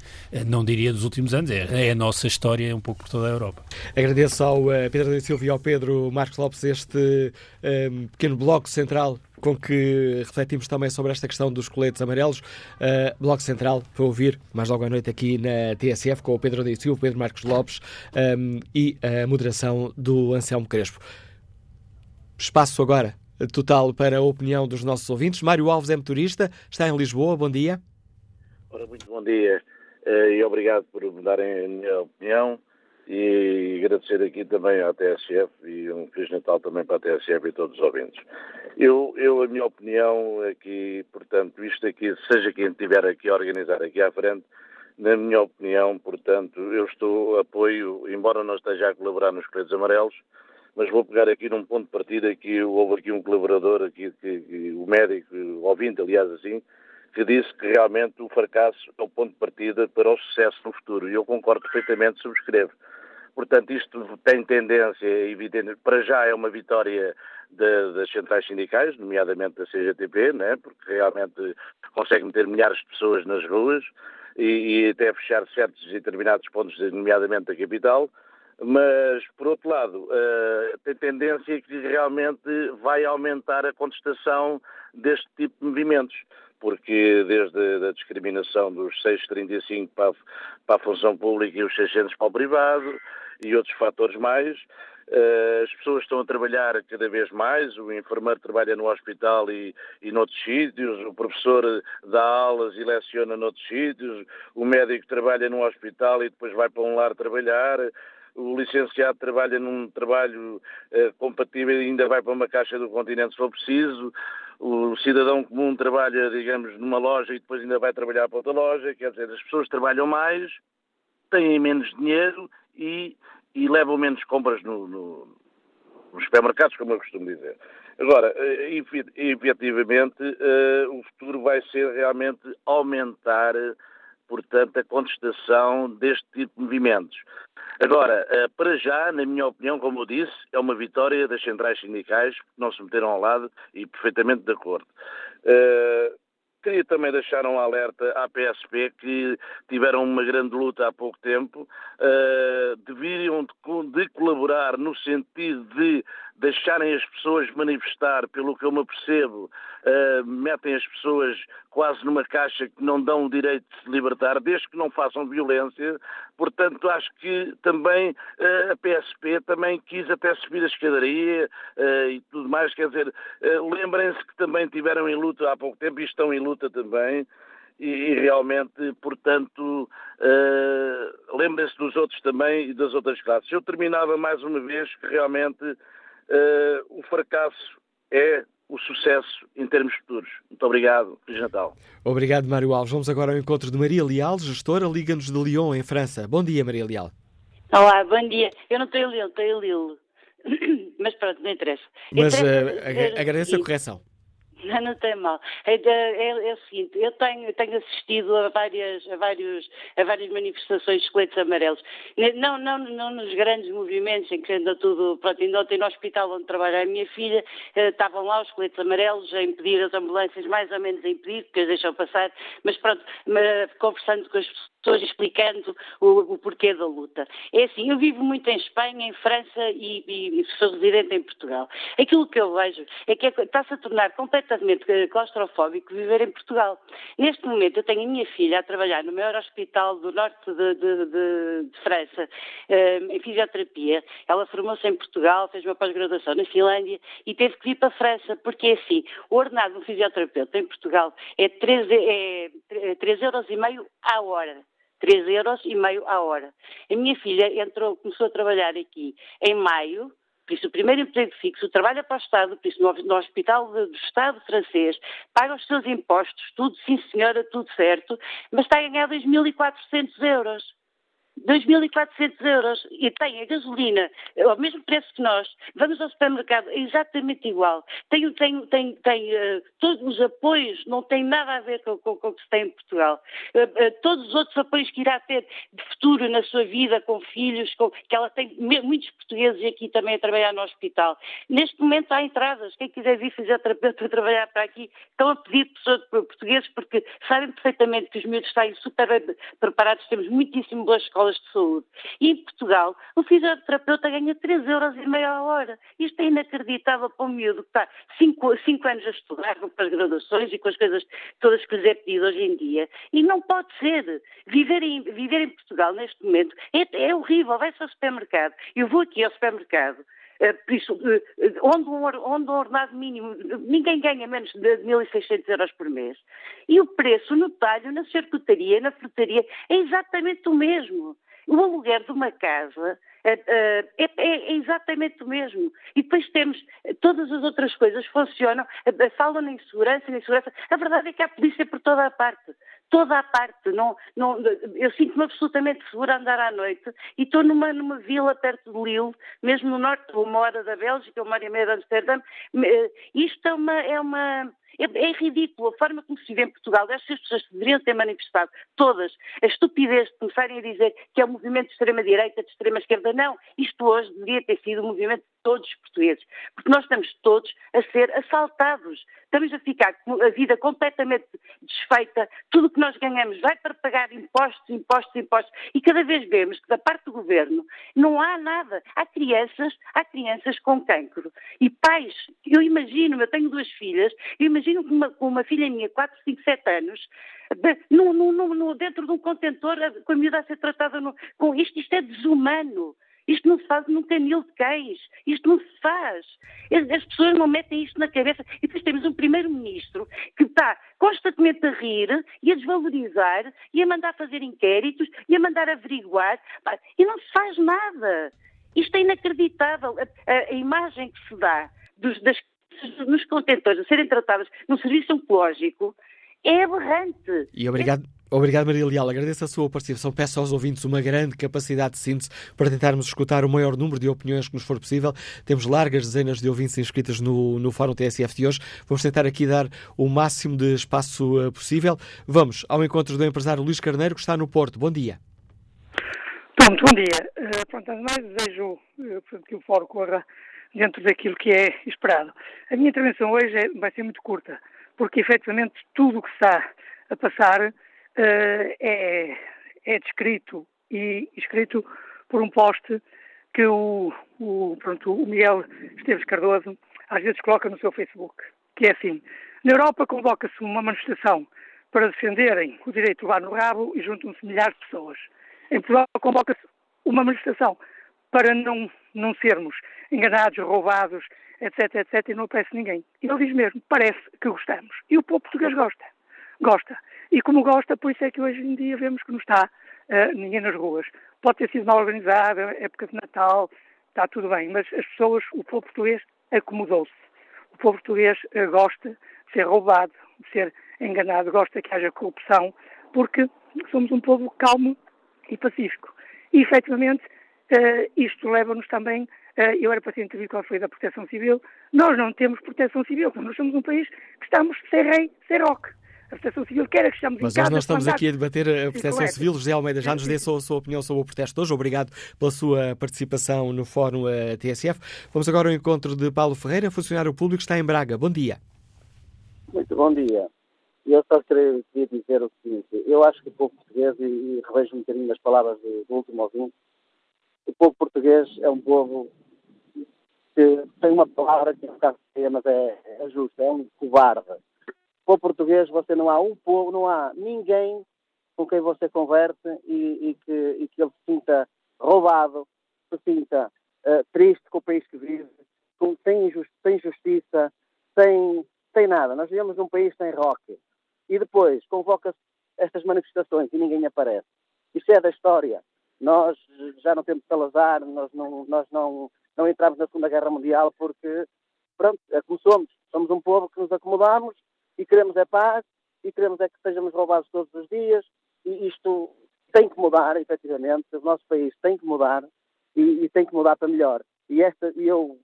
não diria dos últimos anos, é, é a nossa história um pouco por toda a Europa. Agradeço ao uh, Pedro da Silva e ao Pedro Marcos Lopes este um, pequeno bloco central com que refletimos também sobre esta questão dos coletes amarelos. Uh, Bloco Central, para ouvir mais logo à noite aqui na TSF, com o Pedro da Silva, o Pedro Marcos Lopes um, e a moderação do Anselmo Crespo. Espaço agora total para a opinião dos nossos ouvintes. Mário Alves é motorista, está em Lisboa. Bom dia. Ora, muito bom dia uh, e obrigado por me darem a minha opinião e agradecer aqui também à TSF e um Feliz Natal também para a TSF e todos os ouvintes. Eu, eu a minha opinião que, portanto, isto aqui, seja quem estiver aqui a organizar aqui à frente, na minha opinião, portanto, eu estou apoio, embora não esteja a colaborar nos coletes amarelos, mas vou pegar aqui num ponto de partida que houve aqui um colaborador, aqui, que, que, o médico, o ouvinte, aliás, assim, que disse que realmente o fracasso é o ponto de partida para o sucesso no futuro. E eu concordo perfeitamente, subscrevo. Portanto, isto tem tendência evidente, para já é uma vitória de, das centrais sindicais, nomeadamente da CGTP, né, porque realmente consegue meter milhares de pessoas nas ruas e, e até fechar certos e determinados pontos, nomeadamente da capital, mas, por outro lado, uh, tem tendência que realmente vai aumentar a contestação deste tipo de movimentos, porque desde a discriminação dos 635 para a, para a função pública e os 600 para o privado e outros fatores mais, uh, as pessoas estão a trabalhar cada vez mais, o enfermeiro trabalha no hospital e, e noutros sítios, o professor dá aulas e leciona noutros sítios, o médico trabalha num hospital e depois vai para um lar trabalhar, o licenciado trabalha num trabalho uh, compatível e ainda vai para uma caixa do continente se for preciso, o cidadão comum trabalha, digamos, numa loja e depois ainda vai trabalhar para outra loja, quer dizer, as pessoas trabalham mais, têm menos dinheiro e, e levam menos compras no, no, nos supermercados, como eu costumo dizer. Agora, eh, efetivamente, uh, o futuro vai ser realmente aumentar, portanto, a contestação deste tipo de movimentos. Agora, eh, para já, na minha opinião, como eu disse, é uma vitória das centrais sindicais, que não se meteram ao lado e perfeitamente de acordo. Eh, queria também deixar um alerta à PSP que tiveram uma grande luta há pouco tempo, uh, deveriam de, de, colaborar no sentido de deixarem as pessoas manifestar, pelo que eu me apercebo, uh, metem as pessoas quase numa caixa que não dão o direito de se libertar, desde que não façam violência. Portanto, acho que também uh, a PSP também quis até subir a escadaria uh, e tudo mais. Quer dizer, lembrem-se que também tiveram em luta há pouco tempo e estão em luta também. E, e, realmente, portanto, uh, lembrem-se dos outros também e das outras classes. Eu terminava mais uma vez que realmente o fracasso é o sucesso em termos futuros. Muito obrigado. Feliz Natal. Obrigado, Mário Alves. Vamos agora ao encontro de Maria Leal, gestora Liga-nos de Lyon, em França. Bom dia, Maria Leal. Olá, bom dia. Eu não estou em Lyon, estou em Lille. *clears throat* Mas pronto, não interessa. Mas uh, agradeço a correção. Não, não tem mal. É, é, é, o seguinte, eu tenho, tenho assistido a várias, a, vários, a várias manifestações de coletes amarelos. Não, não, não nos grandes movimentos em que anda tudo. Pronto, ainda ontem no hospital onde trabalha a minha filha, eh, estavam lá os coletes amarelos a impedir as ambulâncias, mais ou menos a impedir, porque as deixam passar, mas pronto, conversando com as pessoas, explicando o, o, porquê da luta. É assim, eu vivo muito em Espanha, em França e, e sou residente em Portugal. Aquilo que eu vejo é que é, está-se a tornar completamente claustrofóbico viver em Portugal. Neste momento eu tenho a minha filha a trabalhar no maior hospital do norte de, de, de, de França, eh, em fisioterapia. Ela formou-se em Portugal, fez uma pós-graduação na Finlândia e teve que vir para a França, porque é assim, o ordenado de um fisioterapeuta em Portugal é 3, é 3 euros e meio à hora. 3 euros e meio à hora. A minha filha entrou, começou a trabalhar aqui em maio, por isso o primeiro emprego fixo, trabalha para o Estado, por isso no, no Hospital do Estado francês, paga os seus impostos, tudo, sim senhora, tudo certo, mas está a ganhar 2.400 euros. 2.400 euros e tem a gasolina ao mesmo preço que nós, vamos ao supermercado, é exatamente igual. Tem, tem, tem, tem uh, todos os apoios, não tem nada a ver com, com, com o que se tem em Portugal. Uh, uh, todos os outros apoios que irá ter de futuro na sua vida, com filhos, com, que ela tem muitos portugueses aqui também a trabalhar no hospital. Neste momento há entradas, quem quiser vir fazer terapeuta *laughs* trabalhar para aqui, estão a pedir pessoas portugueses porque sabem perfeitamente que os miúdos estão super preparados, temos muitíssimo boas escolas escolas de saúde. E em Portugal, o fisioterapeuta ganha 3 euros e meia hora. Isto é inacreditável para um miúdo que está 5, anos a estudar, com as graduações e com as coisas todas que lhes é pedido hoje em dia. E não pode ser. Viver em, viver em Portugal, neste momento, é, é horrível. Vai-se ao supermercado. Eu vou aqui ao supermercado por isso, eh, onde um, onde um ordenado mínimo, ninguém ganha menos de 1.600 euros por mês. E o preço no talho, na charcutaria, na frutaria, é exatamente o mesmo. O aluguer de uma casa é, é, é, exatamente o mesmo. E depois temos todas as outras coisas funcionam, falam em segurança, em segurança. A verdade é que há polícia por toda a parte toda a parte. Não, não, eu sinto-me absolutamente segura a andar à noite e estou numa, numa vila perto de Lille, mesmo no norte, uma hora da Bélgica, uma hora e meia de Amsterdã. Eh, isto é uma, é uma É, é ridículo a forma como se vive em Portugal. Estas pessoas deveriam ter manifestado, todas, a estupidez de começarem a dizer que é um movimento de extrema-direita, de extrema-esquerda. Não, isto hoje deveria ter sido um movimento de todos os portugueses, porque nós estamos todos a ser assaltados. Estamos a ficar com a vida completamente desfeita. Tudo o que nós ganhamos vai para pagar impostos, impostos, impostos. E cada vez vemos que da parte do governo não há nada. Há crianças, há crianças com cancro. E pais, eu imagino, eu tenho duas filhas, eu imagino que uma, uma filha minha, 4, 5, 7 anos, no, no, no, dentro de um contentor, com a miúda a ser tratada com isto, isto é desumano. Isto não se faz num canil de cães. Isto não se faz. As pessoas não metem isto na cabeça. E depois temos um primeiro-ministro que está constantemente a rir e a desvalorizar e a mandar fazer inquéritos e a mandar averiguar. E não se faz nada. Isto é inacreditável. A, a, a imagem que se dá dos, das, nos contentores a serem tratadas num serviço oncológico é aberrante. E obrigado. Obrigado, Maria Leal. Agradeço a sua participação. Peço aos ouvintes uma grande capacidade de síntese para tentarmos escutar o maior número de opiniões que nos for possível. Temos largas dezenas de ouvintes inscritas no, no Fórum TSF de hoje. Vamos tentar aqui dar o máximo de espaço uh, possível. Vamos ao encontro do empresário Luís Carneiro, que está no Porto. Bom dia. Pronto, bom dia. Uh, pronto, mais desejo uh, que o Fórum corra dentro daquilo que é esperado. A minha intervenção hoje é, vai ser muito curta, porque efetivamente tudo o que está a passar uh, é, é descrito e escrito por um poste que o, o, pronto, o Miguel Esteves Cardoso às vezes coloca no seu Facebook, que é assim, na Europa convoca-se uma manifestação para defenderem o direito de levar no rabo e juntam-se milhares de pessoas. Em Portugal convoca-se uma manifestação para não, não sermos enganados, roubados, etc, etc, e não aparece ninguém. Ele diz mesmo, parece que gostamos. E o povo português gosta. Gosta. E como gosta, por isso é que hoje em dia vemos que não está uh, ninguém nas ruas. Pode ter sido mal organizada, época de Natal, está tudo bem, mas as pessoas, o povo português acomodou-se. O povo português uh, gosta de ser roubado, de ser enganado, gosta que haja corrupção, porque somos um povo calmo e pacífico. E, efetivamente, uh, isto leva-nos também, eu era para ser intervido qual foi da proteção civil, nós não temos proteção civil, nós somos um país que estamos sem rei, sem roque a proteção civil quer que estejamos Mas em casa. Mas nós não estamos aqui a debater a proteção civil. José Almeida já nos deu a sua, a sua opinião sobre o protesto hoje. Obrigado pela sua participação no Fórum uh, TSF. Vamos agora ao encontro de Paulo Ferreira, funcionário público, está em Braga. Bom dia. Muito bom dia. Eu só queria dizer o seguinte, eu acho que o povo português, e, revejo um bocadinho nas palavras do, do último ouvinte, o povo português é um povo que tem uma palavra que um bocado mas é, é justa, é um covarde para o português você não há um povo, não há ninguém com quem você converte e, e, que, e que, ele se sinta roubado, se sinta uh, triste com o país que vive, com, sem, injusti sem justiça, sem, sem nada. Nós vivemos num país sem rock. E depois convoca-se estas manifestações e ninguém aparece. Isso é da história. Nós já não temos Salazar, nós não, nós não, não entramos na Segunda Guerra Mundial porque, pronto, é como somos. Somos um povo que nos acomodamos e queremos é paz e queremos é que sejamos roubados todos os dias e isto tem que mudar, efetivamente, o nosso país tem que mudar e, e tem que mudar para melhor. E esta, eu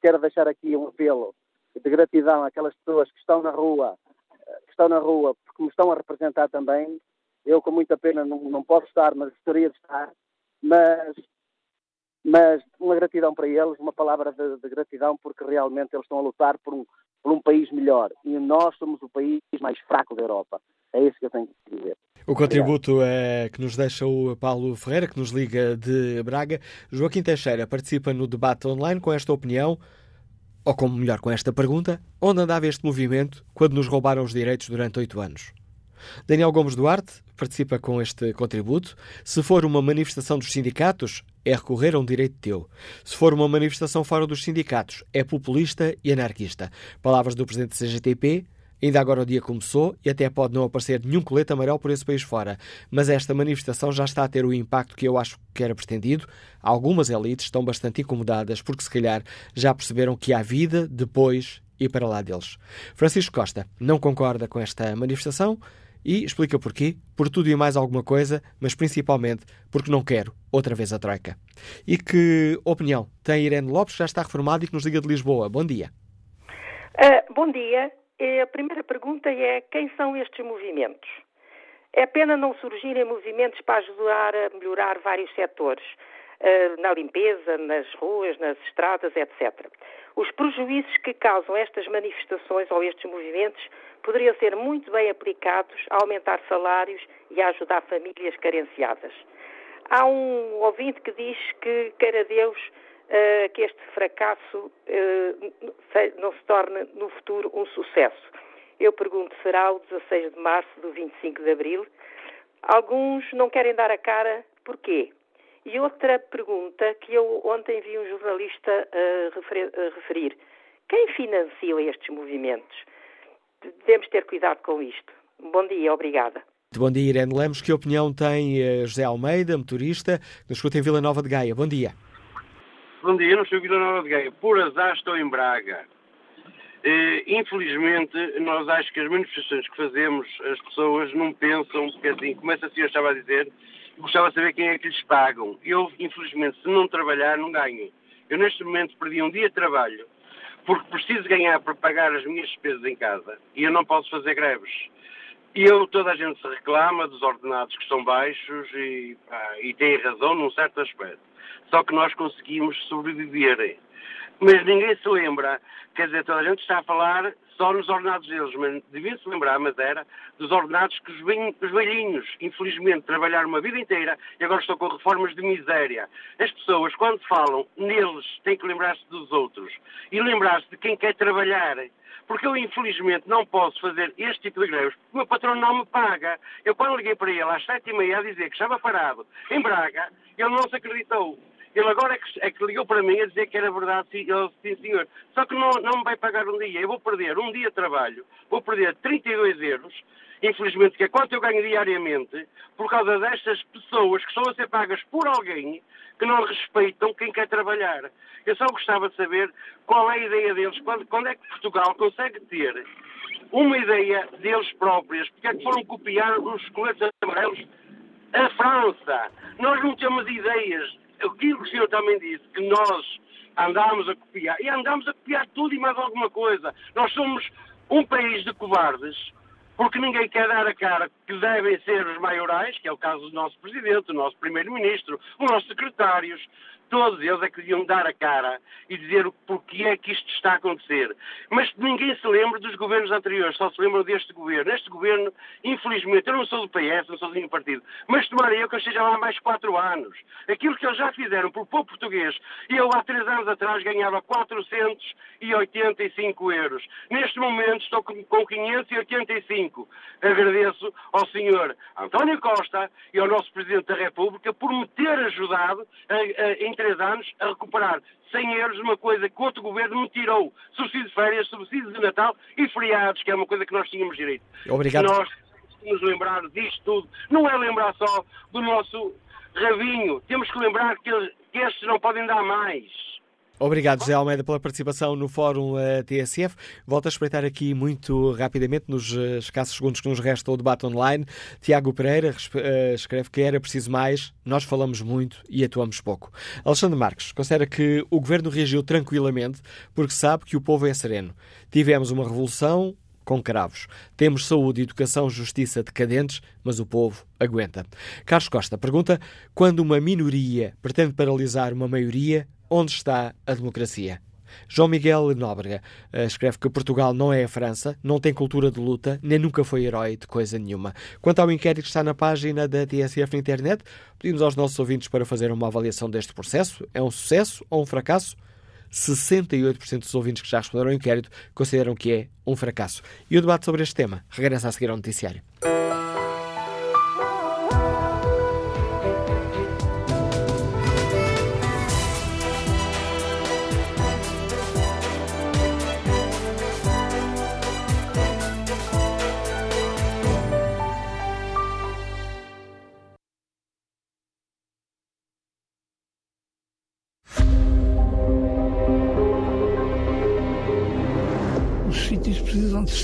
quero deixar aqui um apelo de gratidão àquelas pessoas que estão na rua, que estão na rua, porque me estão a representar também. Eu, com muita pena, não, não posso estar, mas gostaria de estar. Mas, mas uma gratidão para eles, uma palavra de, de gratidão, porque realmente eles estão a lutar por um, por um país melhor. E nós somos o país mais fraco da Europa. É isso que eu tenho que dizer. O contributo é que nos deixa o Paulo Ferreira, que nos liga de Braga. Joaquim Teixeira participa no debate online com esta opinião, ou como melhor, com esta pergunta: onde andava este movimento quando nos roubaram os direitos durante oito anos? Daniel Gomes Duarte participa com este contributo. Se for uma manifestação dos sindicatos, é recorrer a um direito teu. Se for uma manifestação fora dos sindicatos, é populista e anarquista. Palavras do presidente da CGTP. Ainda agora o dia começou e até pode não aparecer nenhum colete amarelo por esse país fora, mas esta manifestação já está a ter o impacto que eu acho que era pretendido. Algumas elites estão bastante incomodadas porque, se calhar, já perceberam que há vida depois e para lá deles. Francisco Costa não concorda com esta manifestação, e explica porquê, por tudo e mais alguma coisa, mas principalmente porque não quero outra vez a Troika. E que opinião tem Irene Lopes, que já está reformada e que nos liga de Lisboa. Bom dia. Uh, bom dia. a primeira pergunta é quem são estes movimentos? É pena não surgirem movimentos para ajudar a melhorar vários setores, na limpeza, nas ruas, nas estradas, etc. Os prejuízos que causam estas manifestações ou estes movimentos poderiam ser muito bem aplicados a aumentar salários e a ajudar famílias carenciadas. Há um ouvinte que diz que queira Deus uh, que este fracasso uh, não se torne no futuro um sucesso. Eu pergunto, será o 16 de março do 25 de abril? Alguns não querem dar a cara, porquê? E outra pergunta que eu ontem vi um jornalista uh, referir: quem financia estes movimentos? Devemos ter cuidado com isto. Bom dia, obrigada. Bom dia, Irene Lemos. Que opinião tem uh, José Almeida, motorista, que nos escuta em Vila Nova de Gaia? Bom dia. Bom dia, eu não em Vila Nova de Gaia. Por azar estou em Braga. Uh, infelizmente, nós acho que as manifestações que fazemos, as pessoas não pensam, porque assim, como essa senhora estava a dizer, gostava de saber quem é que lhes pagam. Eu, infelizmente, se não trabalhar, não ganho. Eu, neste momento, perdi um dia de trabalho porque preciso ganhar para pagar as minhas despesas em casa e eu não posso fazer greves. E eu, toda a gente se reclama dos ordenados que são baixos e, pá, e tem razão num certo aspecto. Só que nós conseguimos sobreviver. Mas ninguém se lembra, quer dizer, toda a gente está a falar só nos ordenados deles, mas devia-se lembrar, mas era, dos ordenados que os, velhinhos, infelizmente, trabalharam uma vida inteira e agora estão com reformas de miséria. As pessoas, quando falam neles, têm que lembrar-se dos outros e lembrar-se de quem quer trabalhar. Porque eu, infelizmente, não posso fazer este tipo de greves, porque o meu patrão não me paga. Eu, quando liguei para ele às sete e meia a dizer que estava parado em Braga, ele não se acreditou. Ele agora é que, é que, ligou para mim a dizer que era verdade, sim, ele, sim senhor. Só que não, não me vai pagar um dia. Eu vou perder um dia de trabalho, vou perder 32 euros, infelizmente, que é quanto eu ganho diariamente, por causa destas pessoas que estão a ser pagas por alguém que não respeitam quem quer trabalhar. Eu só gostava de saber qual é a ideia deles, quando, quando é que Portugal consegue ter uma ideia deles próprios, porque é que foram copiar os coletes amarelos a França. Nós não temos ideias aquilo que o senhor também disse, que nós andámos a copiar, e andámos a copiar tudo e mais alguma coisa. Nós somos um país de cobardes, porque ninguém quer dar a cara que devem ser os maiorais, que é o caso do nosso presidente, do nosso primeiro-ministro, os nossos secretários, todos eles é que deviam dar a cara e dizer o porquê é que isto está a acontecer. Mas ninguém se lembra dos governos anteriores, só se lembra deste governo. Este governo, infelizmente, eu não sou do PS, não sou nenhum partido, mas tomara eu que eu esteja lá mais quatro anos. Aquilo que eles já fizeram para o povo português, eu há três anos atrás ganhava 485 euros. Neste momento estou com 585. Agradeço ao senhor António Costa e ao nosso Presidente da República por me ter ajudado a, a, em três anos a recuperar 100 euros, uma coisa que outro governo me tirou. Subsídio de férias, subsídio de Natal e feriados, que é uma coisa que nós tínhamos direito. Obrigado. Nós nos lembrar disto tudo. Não é lembrar só do nosso rabinho. Temos que lembrar que, que estes não podem dar mais. Obrigado, José Almeida, pela participação no Fórum uh, TSF. Volto a espreitar aqui muito rapidamente, nos uh, escassos segundos que nos resta, o debate online. Tiago Pereira uh, escreve que era preciso mais, nós falamos muito e atuamos pouco. Alexandre Marques considera que o governo reagiu tranquilamente porque sabe que o povo é sereno. Tivemos uma revolução, com cravos. Temos saúde, educação, justiça decadentes, mas o povo aguenta. Carlos Costa pergunta: quando uma minoria pretende paralisar uma maioria, onde está a democracia? João Miguel Nóbrega uh, escreve que Portugal não é a França, não tem cultura de luta, nem nunca foi herói de coisa nenhuma. Quanto ao inquérito que está na página da TSF na internet, pedimos aos nossos ouvintes para fazer uma avaliação deste processo. É um sucesso ou um fracasso? 68% dos ouvintes que já responderam ao inquérito consideram que é um fracasso. E o debate sobre este tema regressa a seguir ao noticiário.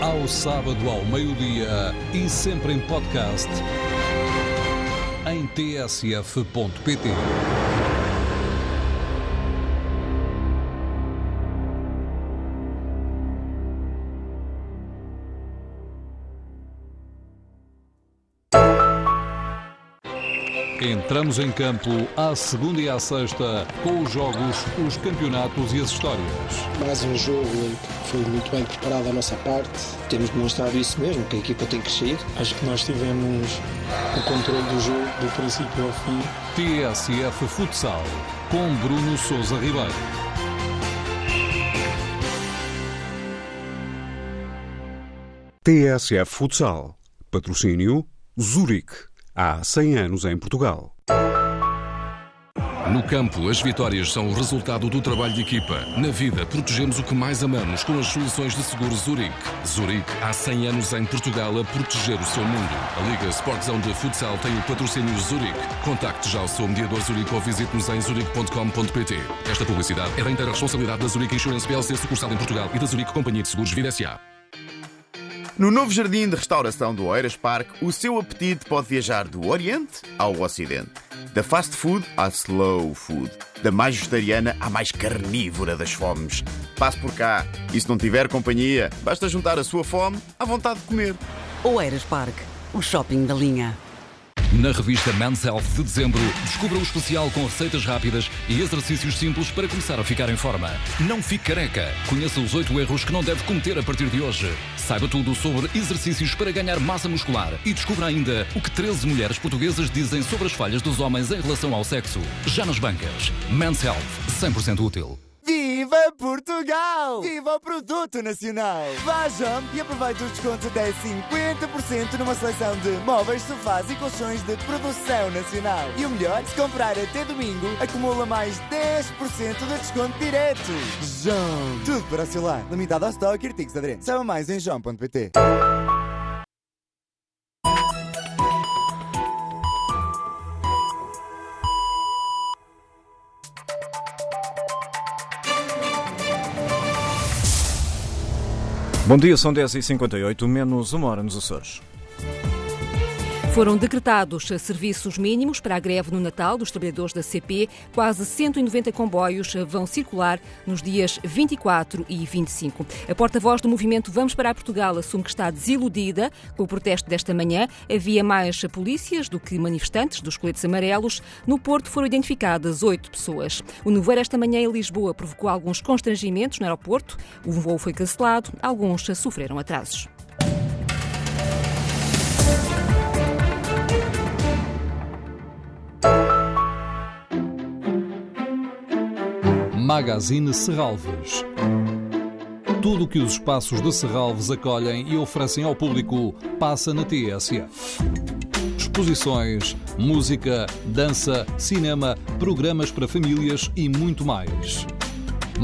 Ao sábado ao meio-dia e sempre em podcast em tsf.pt. Entramos em campo à segunda e à sexta com os jogos, os campeonatos e as histórias. Mais um jogo que foi muito bem preparado da nossa parte. Temos demonstrado isso mesmo, que a equipa tem crescido. Acho que nós tivemos o controle do jogo do princípio ao fim. TSF Futsal com Bruno Souza Ribeiro. TSF Futsal. Patrocínio Zurich há 100 anos em Portugal. No campo, as vitórias são o resultado do trabalho de equipa. Na vida, protegemos o que mais amamos com as soluções de seguro Zurich. Zurich, há 100 anos em Portugal a proteger o seu mundo. A Liga Sportzone de Futsal tem o patrocínio Zurich. Contacte já o seu mediador Zurich ou visite-nos em zurich.com.pt. Esta publicidade é da inteira responsabilidade da Zurich Insurance PLC sucursal em Portugal e da Zurich Companhia de Seguros Vida S.A. No novo jardim de restauração do Oeiras Park, o seu apetite pode viajar do Oriente ao Ocidente. Da fast food à slow food. Da mais vegetariana à mais carnívora das fomes. Passe por cá e se não tiver companhia, basta juntar a sua fome à vontade de comer. Oeiras Park, o shopping da linha. Na revista Men's Health de dezembro, descubra o especial com receitas rápidas e exercícios simples para começar a ficar em forma. Não fique careca. Conheça os 8 erros que não deve cometer a partir de hoje. Saiba tudo sobre exercícios para ganhar massa muscular e descubra ainda o que 13 mulheres portuguesas dizem sobre as falhas dos homens em relação ao sexo. Já nas bancas. Men's Health, 100% útil. Viva Portugal! Viva o produto nacional! Vejam e aproveite os descontos até 50% numa seleção de móveis, sofás e colchões de produção nacional. E o melhor, se comprar até domingo, acumula mais 10% de desconto direto. João! Tudo para o seu lar. Limitado ao estoque e artigos aderentes. Saiba mais em joão.pt. Bom dia, são 10h58, menos uma hora nos Açores. Foram decretados serviços mínimos para a greve no Natal dos trabalhadores da CP. Quase 190 comboios vão circular nos dias 24 e 25. A porta-voz do movimento Vamos para Portugal assume que está desiludida com o protesto desta manhã. Havia mais polícias do que manifestantes dos coletes amarelos. No Porto foram identificadas oito pessoas. O nevoeiro esta manhã em Lisboa provocou alguns constrangimentos no aeroporto. O voo foi cancelado. Alguns sofreram atrasos. Magazine Serralves. Tudo o que os espaços de Serralves acolhem e oferecem ao público passa na TSF. Exposições, música, dança, cinema, programas para famílias e muito mais.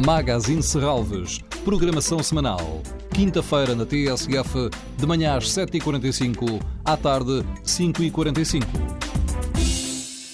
Magazine Serralves, programação semanal. Quinta-feira na TSF, de manhã às 7h45, à tarde 5h45.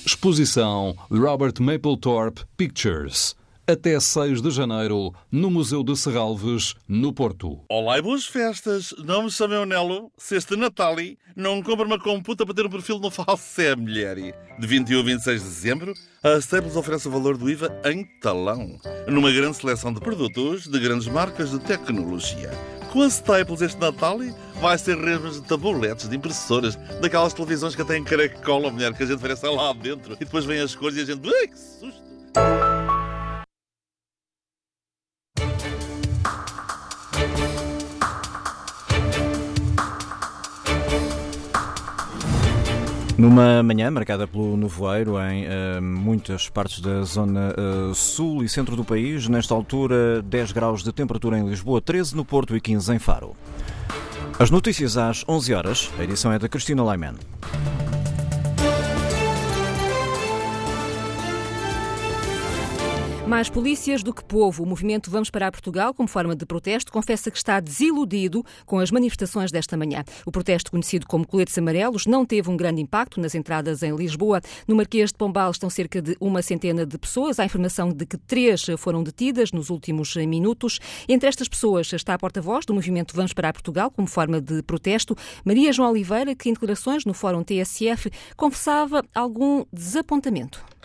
Exposição Robert Mapplethorpe Pictures até 6 de janeiro, no Museu de Serralves, no Porto. Olá e boas festas! Não me chamem o Nelo. Se este Natal não compra uma computa para ter um perfil no Falsé, *laughs* mulher. De 21 a 26 de dezembro, a Staples oferece o valor do IVA em talão, numa grande seleção de produtos de grandes marcas de tecnologia. Com a Staples este Natal vai ser resmas de tabuletes, de impressoras, daquelas televisões que têm caracola, mulher, que a gente parece lá dentro e depois vem as cores e a gente... Ai, que susto! Numa manhã marcada pelo nevoeiro em uh, muitas partes da zona uh, sul e centro do país, nesta altura 10 graus de temperatura em Lisboa, 13 no Porto e 15 em Faro. As notícias às 11 horas. A edição é da Cristina Laiman. Mais polícias do que povo. O movimento Vamos Parar Portugal, como forma de protesto, confessa que está desiludido com as manifestações desta manhã. O protesto, conhecido como Coletes Amarelos, não teve um grande impacto nas entradas em Lisboa. No Marquês de Pombal estão cerca de uma centena de pessoas. Há informação de que três foram detidas nos últimos minutos. Entre estas pessoas está a porta-voz do movimento Vamos Parar Portugal, como forma de protesto, Maria João Oliveira, que em declarações no Fórum TSF confessava algum desapontamento.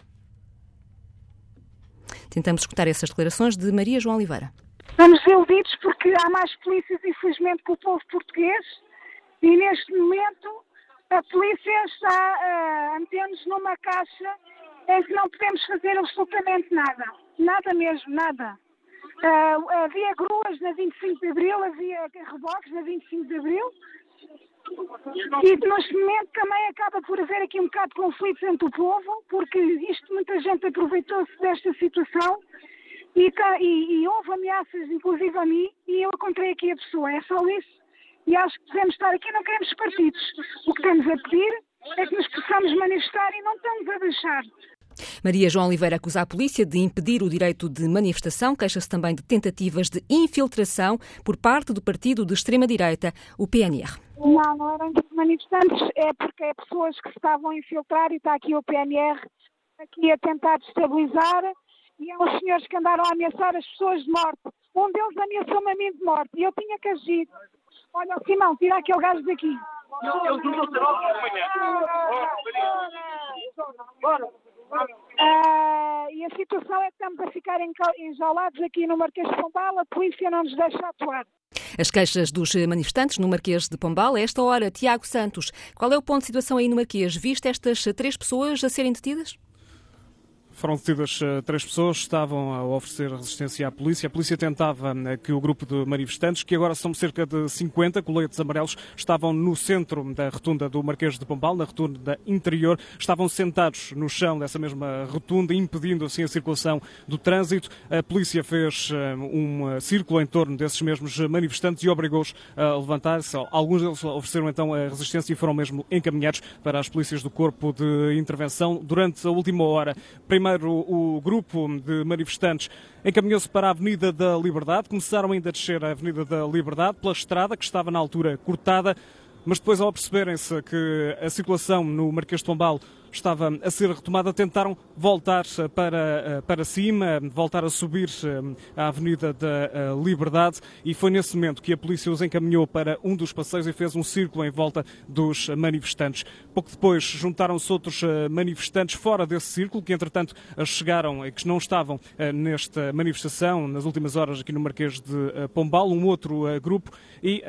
Tentamos escutar essas declarações de Maria João Oliveira. Estamos desiludidos porque há mais polícias, infelizmente, que o povo português e neste momento a polícia está a meter-nos numa caixa em que não podemos fazer absolutamente nada. Nada mesmo, nada. Uh, havia gruas na 25 de Abril, havia reboques na 25 de Abril e neste momento também acaba por haver aqui um bocado de conflitos entre o povo, porque isto muita gente aproveitou-se desta situação e, e, e, houve ameaças, inclusive a mim, e eu encontrei aqui a pessoa. É só isso. E acho que devemos estar aqui, não queremos partidos. O que estamos a pedir é que nos possamos manifestar e não estamos a deixar. Maria João Oliveira acusa a polícia de impedir o direito de manifestação, queixa-se também de tentativas de infiltração por parte do partido de extrema-direita, o PNR. Não, não eram manifestantes, é porque é pessoas que se estavam a infiltrar e está aqui o PNR aqui a tentar destabilizar e é uns senhores que andaram a ameaçar as pessoas de morte. Um deles ameaçou-me a mim de morte e eu tinha que agir. Olha, Simão, tira aquele gajo daqui. Eles. Uh, e a situação é que estamos a ficar enjaulados aqui no Marquês de Pombal, a polícia não nos deixa atuar. As queixas dos manifestantes no Marquês de Pombal, a esta hora, Tiago Santos, qual é o ponto de situação aí no Marquês? Viste estas três pessoas a serem detidas? Foram detidas eh, três pessoas, estavam a oferecer resistência à polícia. A polícia tentava eh, que o grupo de manifestantes, que agora são cerca de 50 coletes amarelos, estavam no centro da rotunda do Marquês de Pombal, na rotunda interior, estavam sentados no chão dessa mesma rotunda, impedindo assim a circulação do trânsito. A polícia fez eh, um círculo em torno desses mesmos manifestantes e obrigou-os a levantar-se. Alguns deles ofereceram então a resistência e foram mesmo encaminhados para as polícias do Corpo de Intervenção durante a última hora. Primeiro Primeiro, o grupo de manifestantes encaminhou-se para a Avenida da Liberdade. Começaram ainda a descer a Avenida da Liberdade pela estrada, que estava na altura cortada, mas depois, ao perceberem-se que a situação no Marquês de Pombal estava a ser retomada, tentaram voltar para, eh, para cima, voltar a subir eh, a Avenida da eh, Liberdade. E foi nesse momento que a polícia os encaminhou para um dos passeios e fez um círculo em volta dos manifestantes. Pouco depois juntaram-se outros manifestantes fora desse círculo, que entretanto chegaram e que não estavam nesta manifestação nas últimas horas aqui no Marquês de Pombal, um outro grupo, e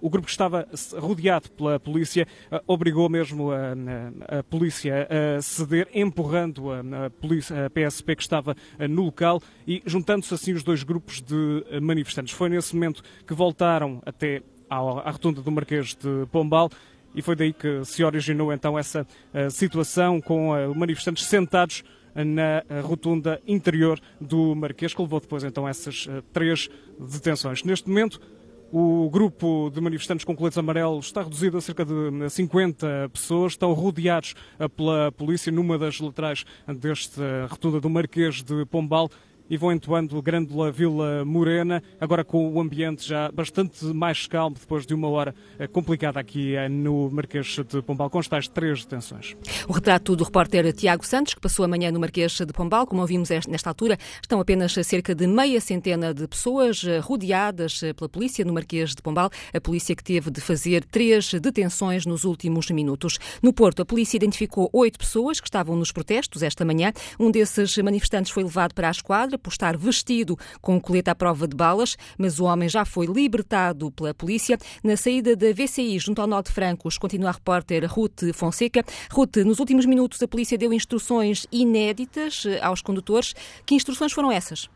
o grupo que estava rodeado pela polícia obrigou mesmo a, a polícia a ceder, empurrando a, a, polícia, a PSP que estava eh, no local e juntando-se assim os dois grupos de eh, manifestantes. Foi nesse momento que voltaram até à, à rotunda do Marquês de Pombal e foi daí que se originou então essa uh, situação com manifestantes sentados na rotunda interior do Marquês, que levou depois então essas três detenções. Neste momento, o grupo de manifestantes com coletes amarelos está reduzido a cerca de 50 pessoas. Estão rodeados eh, pela polícia numa das laterais desta rotunda do Marquês de Pombal e vão entoando Grândola Vila Morena, agora com o ambiente já bastante mais calmo depois de uma hora eh, complicada aqui eh, no Marquês de Pombal, com estas três detenções. O retrato do repórter Tiago Santos, que passou amanhã no Marquês de Pombal, como ouvimos nesta altura, estão apenas cerca de meia centena de pessoas eh, rodeadas pela polícia no Marquês de Pombal, a polícia que teve de fazer três detenções nos últimos minutos. No Porto, a polícia identificou oito pessoas que estavam nos protestos esta manhã. Um desses manifestantes foi levado para a esquadra por estar vestido com um colete à prova de balas, mas o homem já foi libertado pela polícia. Na saída da VCI, junto ao Nó de Francos, continua a repórter Ruth Fonseca. Ruth, nos últimos minutos a polícia deu instruções inéditas aos condutores. Que instruções foram essas?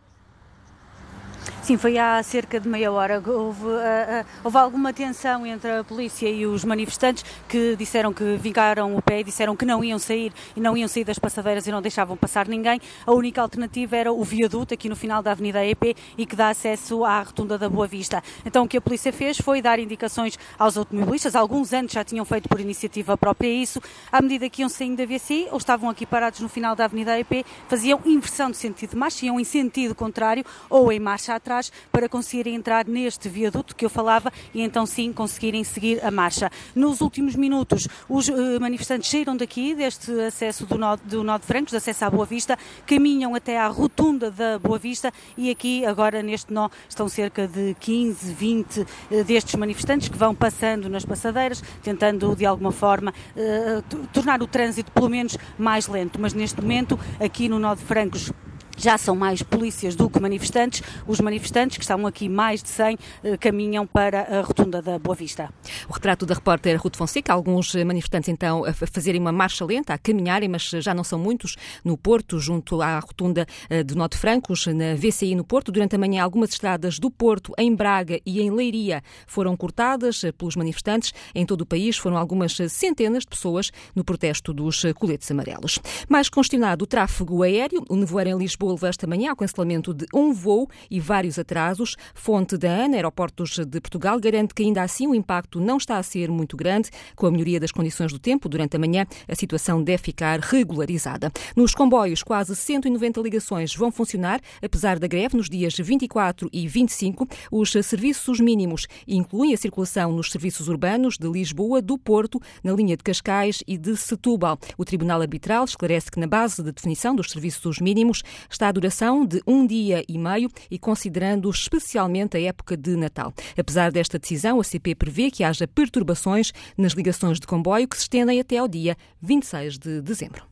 Sim, foi há cerca de meia hora. Houve, uh, houve alguma tensão entre a polícia e os manifestantes que disseram que vingaram o pé e disseram que não iam sair e não iam sair das passadeiras e não deixavam passar ninguém. A única alternativa era o viaduto aqui no final da Avenida EP e que dá acesso à rotunda da Boa Vista. Então o que a polícia fez foi dar indicações aos automobilistas. Alguns antes já tinham feito por iniciativa própria isso. À medida que iam saindo da VC ou estavam aqui parados no final da Avenida EP, faziam inversão de sentido de marcha, iam em sentido contrário ou em marcha atrás para conseguirem entrar neste viaduto que eu falava e então sim conseguirem seguir a marcha. Nos últimos minutos, os uh, manifestantes saíram daqui, deste acesso do Nó, do Nó de Francos, acesso à Boa Vista, caminham até à rotunda da Boa Vista e aqui, agora neste nó, estão cerca de 15, 20 uh, destes manifestantes que vão passando nas passadeiras, tentando de alguma forma uh, tornar o trânsito pelo menos mais lento. Mas neste momento, aqui no Nó de Francos, já são mais polícias do que manifestantes. Os manifestantes, que estão aqui mais de 100, eh, caminham para a rotunda da Boa Vista. O retrato da repórter Ruth Fonseca, alguns manifestantes então a fazerem uma marcha lenta, a caminharem, mas já não são muitos, no Porto, junto à rotunda eh, de Norte Francos, na VCI no Porto. Durante a manhã, algumas estradas do Porto, em Braga e em Leiria foram cortadas eh, pelos manifestantes. Em todo o país foram algumas centenas de pessoas no protesto dos coletes amarelos. Mais congestionado o tráfego aéreo, o nevoeiro em Lisboa Lisboa esta manhã ao cancelamento de um voo e vários atrasos. Fonte da ANA, Aeroportos de Portugal, garante que ainda assim o impacto não está a ser muito grande. Com a melhoria das condições do tempo durante a manhã, a situação deve ficar regularizada. Nos comboios, quase 190 ligações vão funcionar, apesar da greve, nos dias 24 e 25. Os serviços mínimos incluem a circulação nos serviços urbanos de Lisboa, do Porto, na linha de Cascais e de Setúbal. O Tribunal Arbitral esclarece que, na base de definição dos serviços mínimos, está a duração de um dia e meio e considerando especialmente a época de Natal. Apesar desta decisão, a CP prevê que haja perturbações nas ligações de comboio que se estendem até ao dia 26 de dezembro.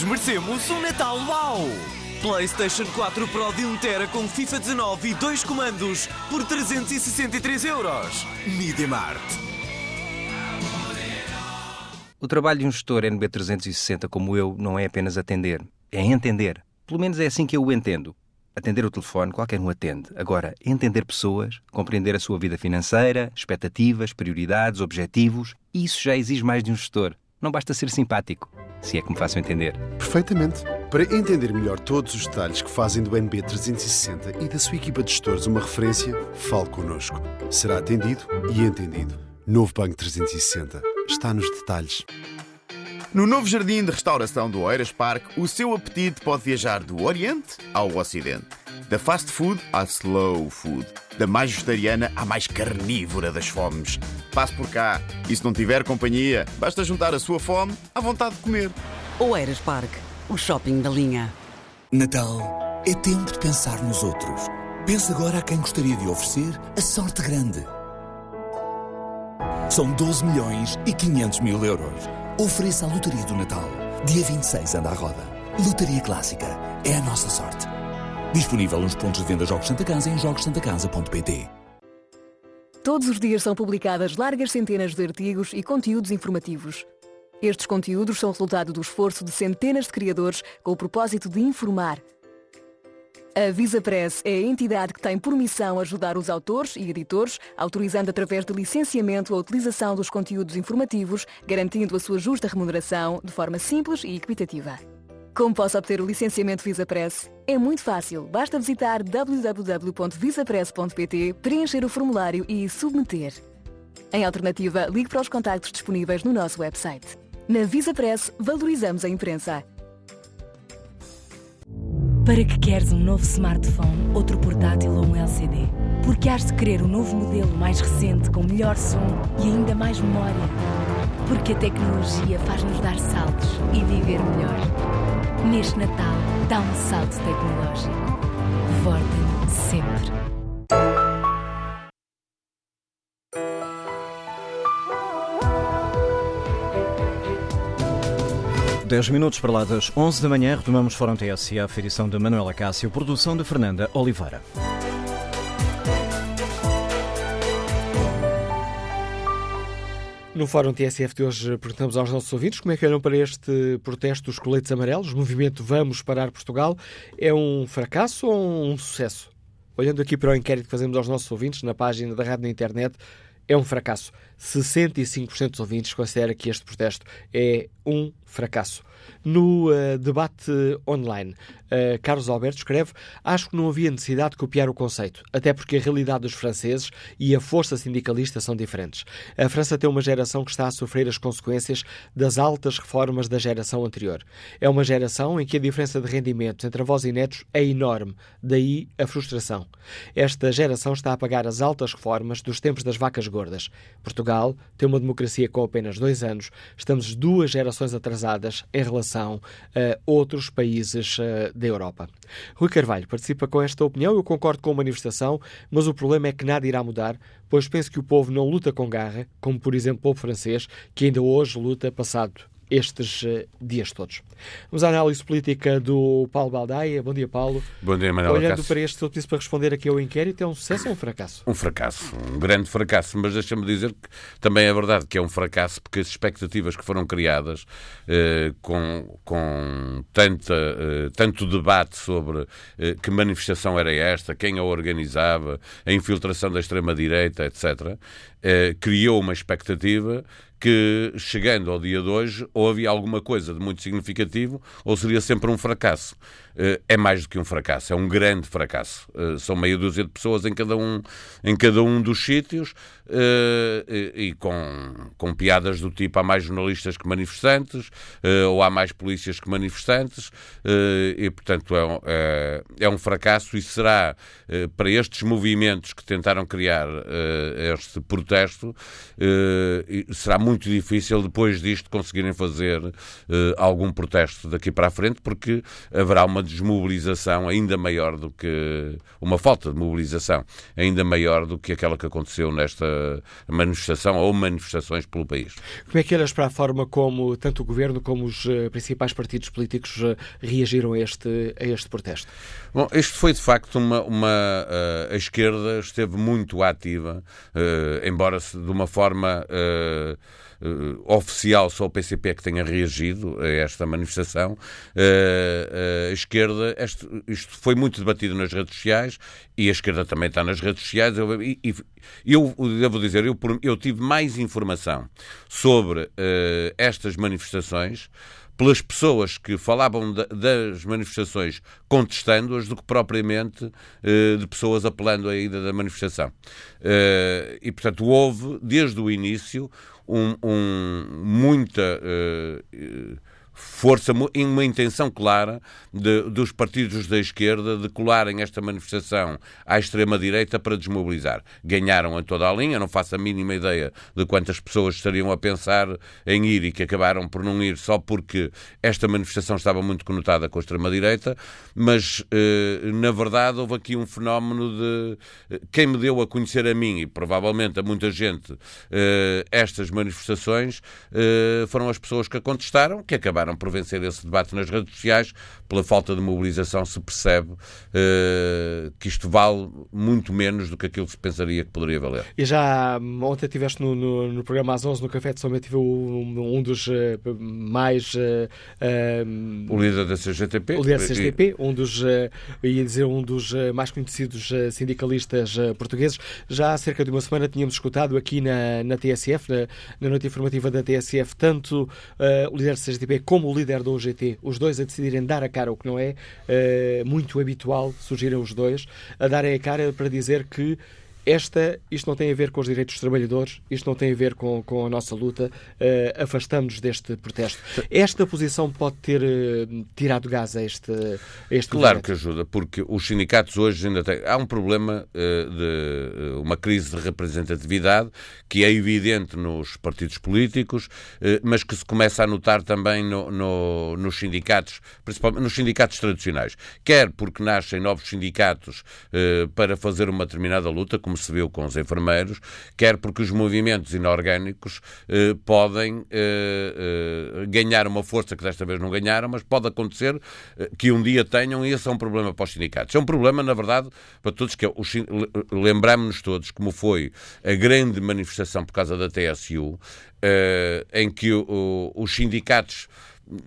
Todos merecemos um Natal Uau! PlayStation 4 Pro de 1 TB com FIFA 19 e dois comandos por 363 euros. Midemart. O trabalho de um gestor NB360 como eu não é apenas atender, é entender. Pelo menos é assim que eu o entendo. Atender o telefone, qualquer um atende. Agora, entender pessoas, compreender a sua vida financeira, expectativas, prioridades, objetivos, isso já exige mais de um gestor. Não basta ser simpático se é que me façam entender. Perfeitamente. Para entender melhor todos os detalhes que fazem do NB360 e da sua equipa de gestores uma referência, fale connosco. Será atendido e entendido. Novo Banco 360. Está nos detalhes. No novo jardim de restauração do Oeiras Park, o seu apetite pode viajar do Oriente ao Ocidente. Da fast food à slow food. Da mais vegetariana à mais carnívora das fomes. Passe por cá e se não tiver companhia, basta juntar a sua fome à vontade de comer. Oeiras Park, o shopping da linha. Natal é tempo de pensar nos outros. Pense agora a quem gostaria de oferecer a sorte grande. São 12 milhões e 500 mil euros. Ofereça a Loteria do Natal. Dia 26 anda à roda. Loteria Clássica. É a nossa sorte. Disponível nos pontos de venda Jogos Santa Casa em jogosantacasa.pt. Todos os dias são publicadas largas centenas de artigos e conteúdos informativos. Estes conteúdos são resultado do esforço de centenas de criadores com o propósito de informar. A Visa Press é a entidade que tem por missão ajudar os autores e editores, autorizando através de licenciamento a utilização dos conteúdos informativos, garantindo a sua justa remuneração de forma simples e equitativa. Como posso obter o licenciamento Visa Press? É muito fácil. Basta visitar www.visapress.pt, preencher o formulário e submeter. Em alternativa, ligue para os contactos disponíveis no nosso website. Na Visa Press, valorizamos a imprensa. Para que queres um novo smartphone, outro portátil ou um LCD? Porque has de querer um novo modelo mais recente, com melhor som e ainda mais memória? Porque a tecnologia faz-nos dar saltos e viver melhor. Neste Natal, dá um salto tecnológico. Vorten sempre. 10 minutos para lá das 11 da manhã, retomamos Fórum TSF, edição de Manuela Cássio, produção de Fernanda Oliveira. No Fórum TSF de hoje perguntamos aos nossos ouvintes como é que olham para este protesto dos coletes amarelos. O movimento Vamos Parar Portugal é um fracasso ou um sucesso? Olhando aqui para o inquérito que fazemos aos nossos ouvintes na página da rádio na internet, é um fracasso. 65% dos ouvintes considera que este protesto é um fracasso. No uh, debate online, uh, Carlos Alberto escreve: Acho que não havia necessidade de copiar o conceito, até porque a realidade dos franceses e a força sindicalista são diferentes. A França tem uma geração que está a sofrer as consequências das altas reformas da geração anterior. É uma geração em que a diferença de rendimentos entre avós e netos é enorme, daí a frustração. Esta geração está a pagar as altas reformas dos tempos das vacas gordas. Portugal tem uma democracia com apenas dois anos, estamos duas gerações atrasadas em relação a outros países da Europa. Rui Carvalho participa com esta opinião. Eu concordo com a manifestação, mas o problema é que nada irá mudar, pois penso que o povo não luta com garra, como por exemplo o povo francês, que ainda hoje luta passado estes uh, dias todos. Vamos à análise política do Paulo Baldaia. Bom dia, Paulo. Bom dia, Manuel Olhando Cássio. para este, se eu para responder aqui ao inquérito, é um sucesso ou um fracasso? Um fracasso, um grande fracasso, mas deixa-me dizer que também é verdade que é um fracasso porque as expectativas que foram criadas eh, com, com tanta, eh, tanto debate sobre eh, que manifestação era esta, quem a organizava, a infiltração da extrema-direita, etc., eh, criou uma expectativa que, chegando ao dia de hoje, ou havia alguma coisa de muito significativo, ou seria sempre um fracasso. É mais do que um fracasso, é um grande fracasso. São meia dúzia de pessoas em cada um, em cada um dos sítios e com, com piadas do tipo há mais jornalistas que manifestantes, ou há mais polícias que manifestantes, e portanto é, é, é um fracasso e será para estes movimentos que tentaram criar este protesto, será muito difícil depois disto conseguirem fazer algum protesto daqui para a frente, porque haverá uma desmobilização ainda maior do que uma falta de mobilização ainda maior do que aquela que aconteceu nesta manifestação ou manifestações pelo país. Como é que olhas para a forma como tanto o governo como os uh, principais partidos políticos uh, reagiram a este, a este protesto? Bom, este foi de facto uma. uma uh, a esquerda esteve muito ativa, embora de uma forma uh, oficial, só o PCP é que tenha reagido a esta manifestação. Uh, a esquerda, este, isto foi muito debatido nas redes sociais e a esquerda também está nas redes sociais. Eu, e, eu devo dizer, eu, eu tive mais informação sobre uh, estas manifestações pelas pessoas que falavam das manifestações contestando-as do que propriamente de pessoas apelando à ida da manifestação. e, portanto, houve, desde o início, um, um, muita força, uma intenção clara de, dos partidos da esquerda de colarem esta manifestação à extrema-direita para desmobilizar. Ganharam a toda a linha, não faço a mínima ideia de quantas pessoas estariam a pensar em ir e que acabaram por não ir só porque esta manifestação estava muito conotada com a extrema-direita, mas eh, na verdade houve aqui um fenómeno de. Eh, quem me deu a conhecer a mim e provavelmente a muita gente eh, estas manifestações foram as pessoas que a contestaram, que acabaram acabaram por vencer esse debate nas redes sociais. Pela falta de mobilização se percebe uh, que isto vale muito menos do que aquilo que se pensaria que poderia valer. E já ontem estiveste no, no, no, programa às 11 no Café de São Bento, um, um dos uh, mais... Uh, um, o líder da CGTP. O líder da CGTP, um dos, ia dizer, um dos mais conhecidos sindicalistas portugueses. Já há cerca de uma semana tínhamos escutado aqui na, na TSF, na, na noite informativa da TSF, tanto o líder da CGTP como como o líder do UGT, os dois a decidirem dar a cara, o que não é uh, muito habitual, surgirem os dois, a darem a cara para dizer que esta, isto não tem a ver com os direitos dos trabalhadores, isto não tem a ver com, com a nossa luta, uh, afastamos-nos deste protesto. Esta posição pode ter uh, tirado gás a este, a este Claro movimento. que ajuda, porque os sindicatos hoje ainda têm. Há um problema uh, de uma crise de representatividade que é evidente nos partidos políticos, mas que se começa a notar também no, no, nos sindicatos, principalmente nos sindicatos tradicionais. Quer porque nascem novos sindicatos para fazer uma determinada luta, como se viu com os enfermeiros, quer porque os movimentos inorgânicos eh, podem eh, eh, ganhar uma força que desta vez não ganharam, mas pode acontecer eh, que um dia tenham, e esse é um problema para os sindicatos. É um problema, na verdade, para todos, que é, lembramos-nos todos como foi a grande manifestação por causa da TSU, eh, em que o, os sindicatos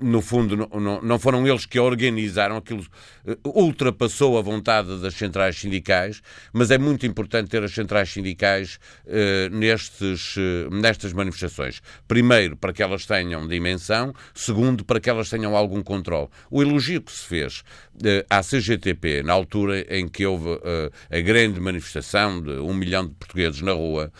no fundo, não, não, foram eles que organizaram, aquilo eh, ultrapassou a vontade das centrais sindicais, mas é muito importante ter as centrais sindicais eh, nestes, eh, nestas manifestações. Primeiro, para que elas tenham dimensão, segundo, para que elas tenham algum controle. O elogio que se fez à CGTP, na altura em que houve a grande manifestação de um milhão de portugueses na rua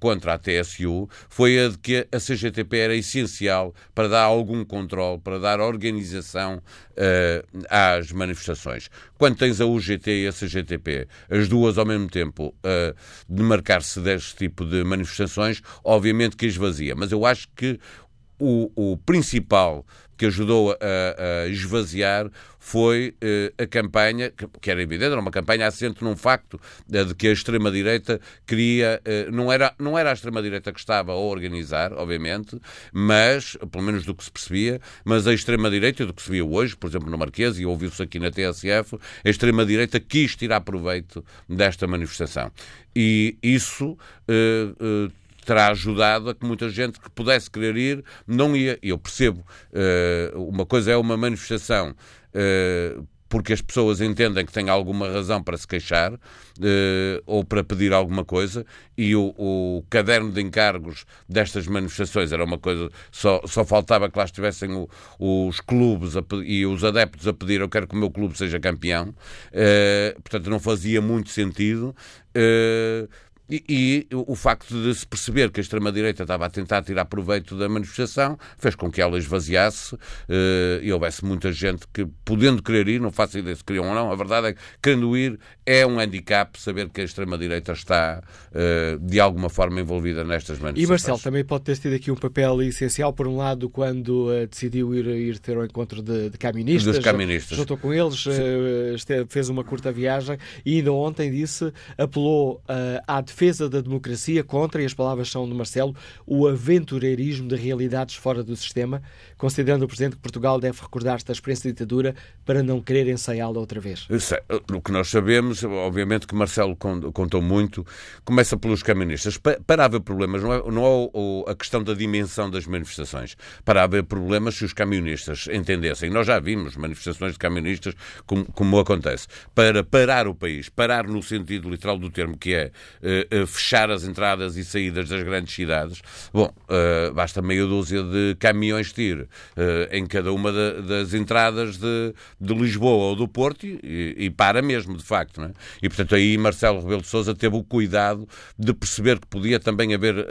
contra a TSU, foi a de que a CGTP era essencial para dar algum controle, para dar organização uh, às manifestações. Quando tens a UGT e a CGTP, as duas ao mesmo tempo, uh, de marcar-se deste tipo de manifestações, obviamente que esvazia. Mas eu acho que o, o principal que ajudou a, a esvaziar foi eh, a campanha, que, era evidente, era uma campanha assente num facto eh, de que a extrema-direita queria. Eh, não, era, não era a extrema-direita que estava a organizar, obviamente, mas, pelo menos do que se percebia, mas a extrema-direita, do que se via hoje, por exemplo, no Marquês, e ouviu-se aqui na TSF, a extrema-direita quis tirar proveito desta manifestação. E isso terá ajudado a que muita gente que pudesse querer ir não ia. Eu percebo. Uh, uma coisa é uma manifestação. Uh, porque as pessoas entendem que têm alguma razão para se queixar uh, ou para pedir alguma coisa, e o, o, caderno de encargos destas manifestações era uma coisa, só, só faltava que lá estivessem o, os clubes a, e os adeptos a pedir eu quero que o meu clube seja campeão, portanto não fazia muito sentido. E, e, o facto de se perceber que a extrema-direita estava a tentar tirar proveito da manifestação fez com que ela esvaziasse uh, e houvesse muita gente que, podendo querer ir, não faço ideia se queriam ou não, a verdade é que, querendo ir, é um handicap saber que a extrema-direita está, uh, de alguma forma, envolvida nestas manifestações. E Marcelo também pode ter tido aqui um papel essencial, por um lado, quando uh, decidiu ir, ir ter ao encontro de, de caministas. Dos caministas. Juntou com eles, fez uma curta viagem e ainda ontem disse, apelou à defesa defesa da democracia contra, e as palavras são de Marcelo, o aventureirismo de realidades fora do sistema, considerando o Presidente que Portugal deve recordar-se da experiência de ditadura para não querer ensaiá-la outra vez. O que nós sabemos, obviamente que Marcelo contou muito, começa pelos caministas. Para haver problemas, não é, não é a questão da dimensão das manifestações. Para haver problemas, se os camionistas entendessem, nós já vimos manifestações de camionistas como, como acontece, para parar o país, parar no sentido literal do termo, que é uh, fechar as entradas e saídas das grandes cidades, bom, uh, basta meia dúzia de caminhões TIR uh, em cada uma das entradas de, de, Lisboa ou do Porto e, e para mesmo, de facto. É? E, portanto, aí Marcelo Rebelo de Sousa teve o cuidado de perceber que podia também haver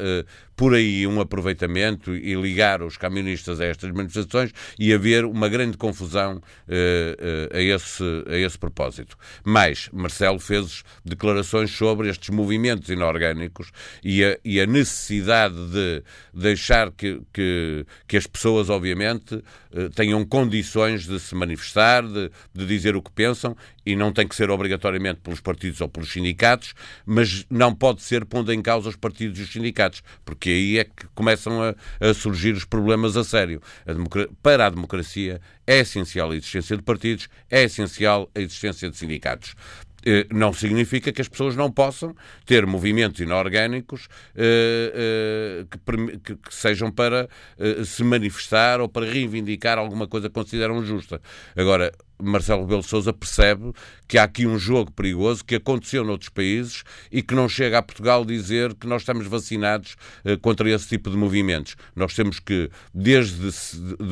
por aí um aproveitamento e ligar os camionistas a estas manifestações e haver uma grande confusão uh, uh, a, esse, a esse propósito. Mas Marcelo fez declarações sobre estes movimentos inorgânicos e a, e a necessidade de deixar que, que, que as pessoas, obviamente, uh, tenham condições de se manifestar, de, de dizer o que pensam e não tem que ser obrigatoriamente pelos partidos ou pelos sindicatos, mas não pode ser pondo em causa os partidos e os sindicatos, porque porque aí é que começam a, a surgir os problemas a sério. A para a democracia é essencial a existência de partidos, é essencial a existência de sindicatos não significa que as pessoas não possam ter movimentos inorgânicos eh, eh, que, sejam para se manifestar ou para reivindicar alguma coisa que consideram justa. Agora, Marcelo Rebelo Sousa percebe que há aqui um jogo perigoso que aconteceu noutros países e que não chega a Portugal dizer que nós estamos vacinados eh, contra esse tipo de movimentos. Nós temos que, desde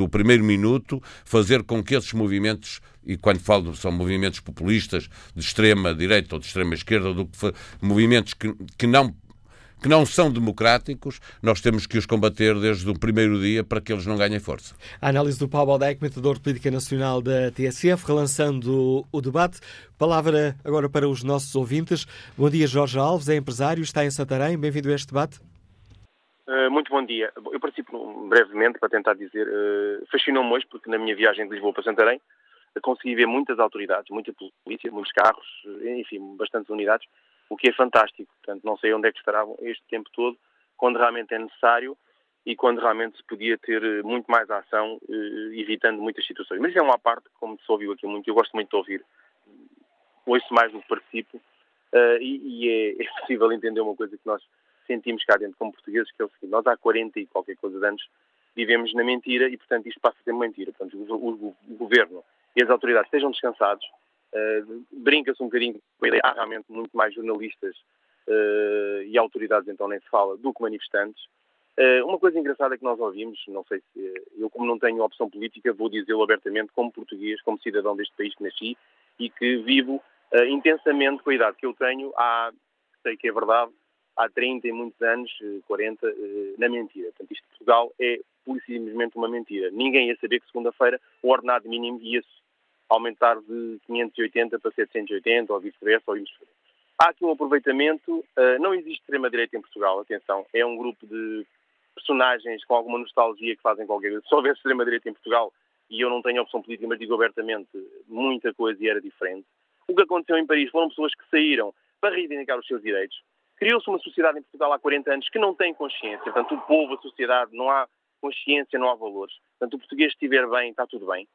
o primeiro minuto, fazer com que esses movimentos e quando falo são movimentos populistas de extrema direita ou de extrema esquerda, do que, movimentos que, que não que não são democráticos, nós temos que os combater desde o primeiro dia para que eles não ganhem força. A análise do Paulo Baldeck, metador de política nacional da TSF, relançando o debate. Palavra agora para os nossos ouvintes. Bom dia, Jorge Alves, é empresário, está em Santarém. Bem-vindo a este debate. Uh, muito bom dia. Eu participo brevemente para tentar dizer. Uh, Fascinou-me hoje, porque na minha viagem de Lisboa para Santarém consegui ver muitas autoridades, muita polícia, muitos carros, enfim, bastantes unidades o que é fantástico. Portanto, não sei onde é que estavam este tempo todo, quando realmente é necessário e quando realmente se podia ter eh, muito mais ação, eh, evitando muitas situações. Mas é uma parte, como se ouviu aqui muito, eu gosto muito de ouvir, ouço mais do que participo, uh, e, é, *laughs* é, possível entender uma coisa que nós sentimos cá dentro como portugueses, que é o seguinte, nós há 40 e qualquer coisa de anos vivemos na mentira e, portanto, isto passa a ser mentira. Portanto, o, o, o governo e as autoridades estejam descansados, uh, brinca-se um bocadinho há realmente muito mais jornalistas uh, e autoridades, então nem se fala, do que manifestantes. Uh, uma coisa engraçada que nós ouvimos, não sei se eu, como não tenho opção política, vou dizê-lo abertamente, como português, como cidadão deste país que nasci e que vivo intensamente com a idade que eu tenho, há, sei que é verdade, há 30 e muitos anos, 40, uh, eh, na mentira. Portanto, isto de Portugal é simplesmente uma mentira. Ninguém ia saber que segunda-feira o ordenado mínimo ia aumentar de 580 para 780 ou vice-versa, ou. Há aqui um aproveitamento, uh, não existe extrema-direita em Portugal, atenção, é um grupo de personagens com alguma nostalgia que fazem qualquer coisa. Se houvesse extrema-direita em Portugal, e eu não tenho opção política, mas digo abertamente, muita coisa era diferente. O que aconteceu em Paris foram pessoas que saíram para reivindicar os seus direitos. Criou-se uma sociedade em Portugal há 40 anos que não tem consciência. Portanto, o povo, a sociedade, não há consciência, não há valores. Portanto, o português estiver bem, está tudo bem.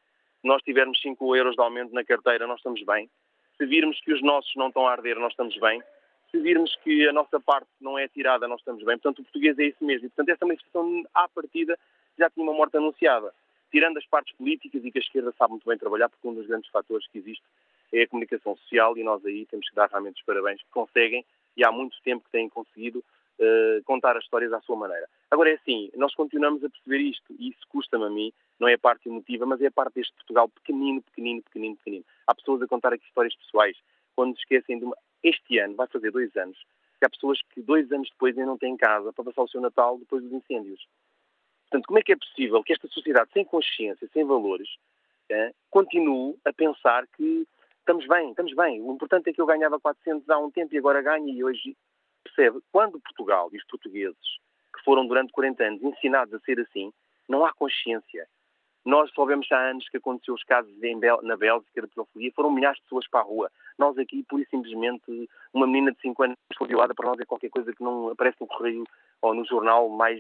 Nós tivermos 5 euros de aumento na carteira, nós estamos bem. Se virmos que os nossos não estão a arder, nós estamos bem. Se virmos que a nossa parte não é tirada, nós estamos bem. Portanto, o português é isso mesmo. E, portanto, essa manifestação, à partida, já tinha uma morte anunciada. Tirando as partes políticas e que a esquerda sabe muito bem trabalhar, porque um dos grandes fatores que existe é a comunicação social e nós aí temos que dar realmente os parabéns que conseguem e há muito tempo que têm conseguido uh, contar as histórias à sua maneira. Agora é assim, nós continuamos a perceber isto e isso custa-me a mim, não é a parte emotiva, mas é a parte deste Portugal pequenino, pequenino, pequenino, pequenino. Há pessoas a contar aqui histórias pessoais quando esquecem de uma... Este ano, vai fazer dois anos, que há pessoas que dois anos depois ainda não têm casa para passar o seu Natal depois dos incêndios. Portanto, como é que é possível que esta sociedade sem consciência, sem valores, é, continue a pensar que estamos bem, estamos bem. O importante é que eu ganhava 400 há um tempo e agora ganho e hoje percebe. Quando Portugal e os portugueses, que foram durante 40 anos ensinados a ser assim, não há consciência. Nós sabemos há anos que aconteceu os casos na Bélgica de pedofilia, foram milhares de pessoas para a rua. Nós aqui, pura e simplesmente, uma menina de 5 anos foi violada, para nós é qualquer coisa que não aparece no correio ou no jornal mais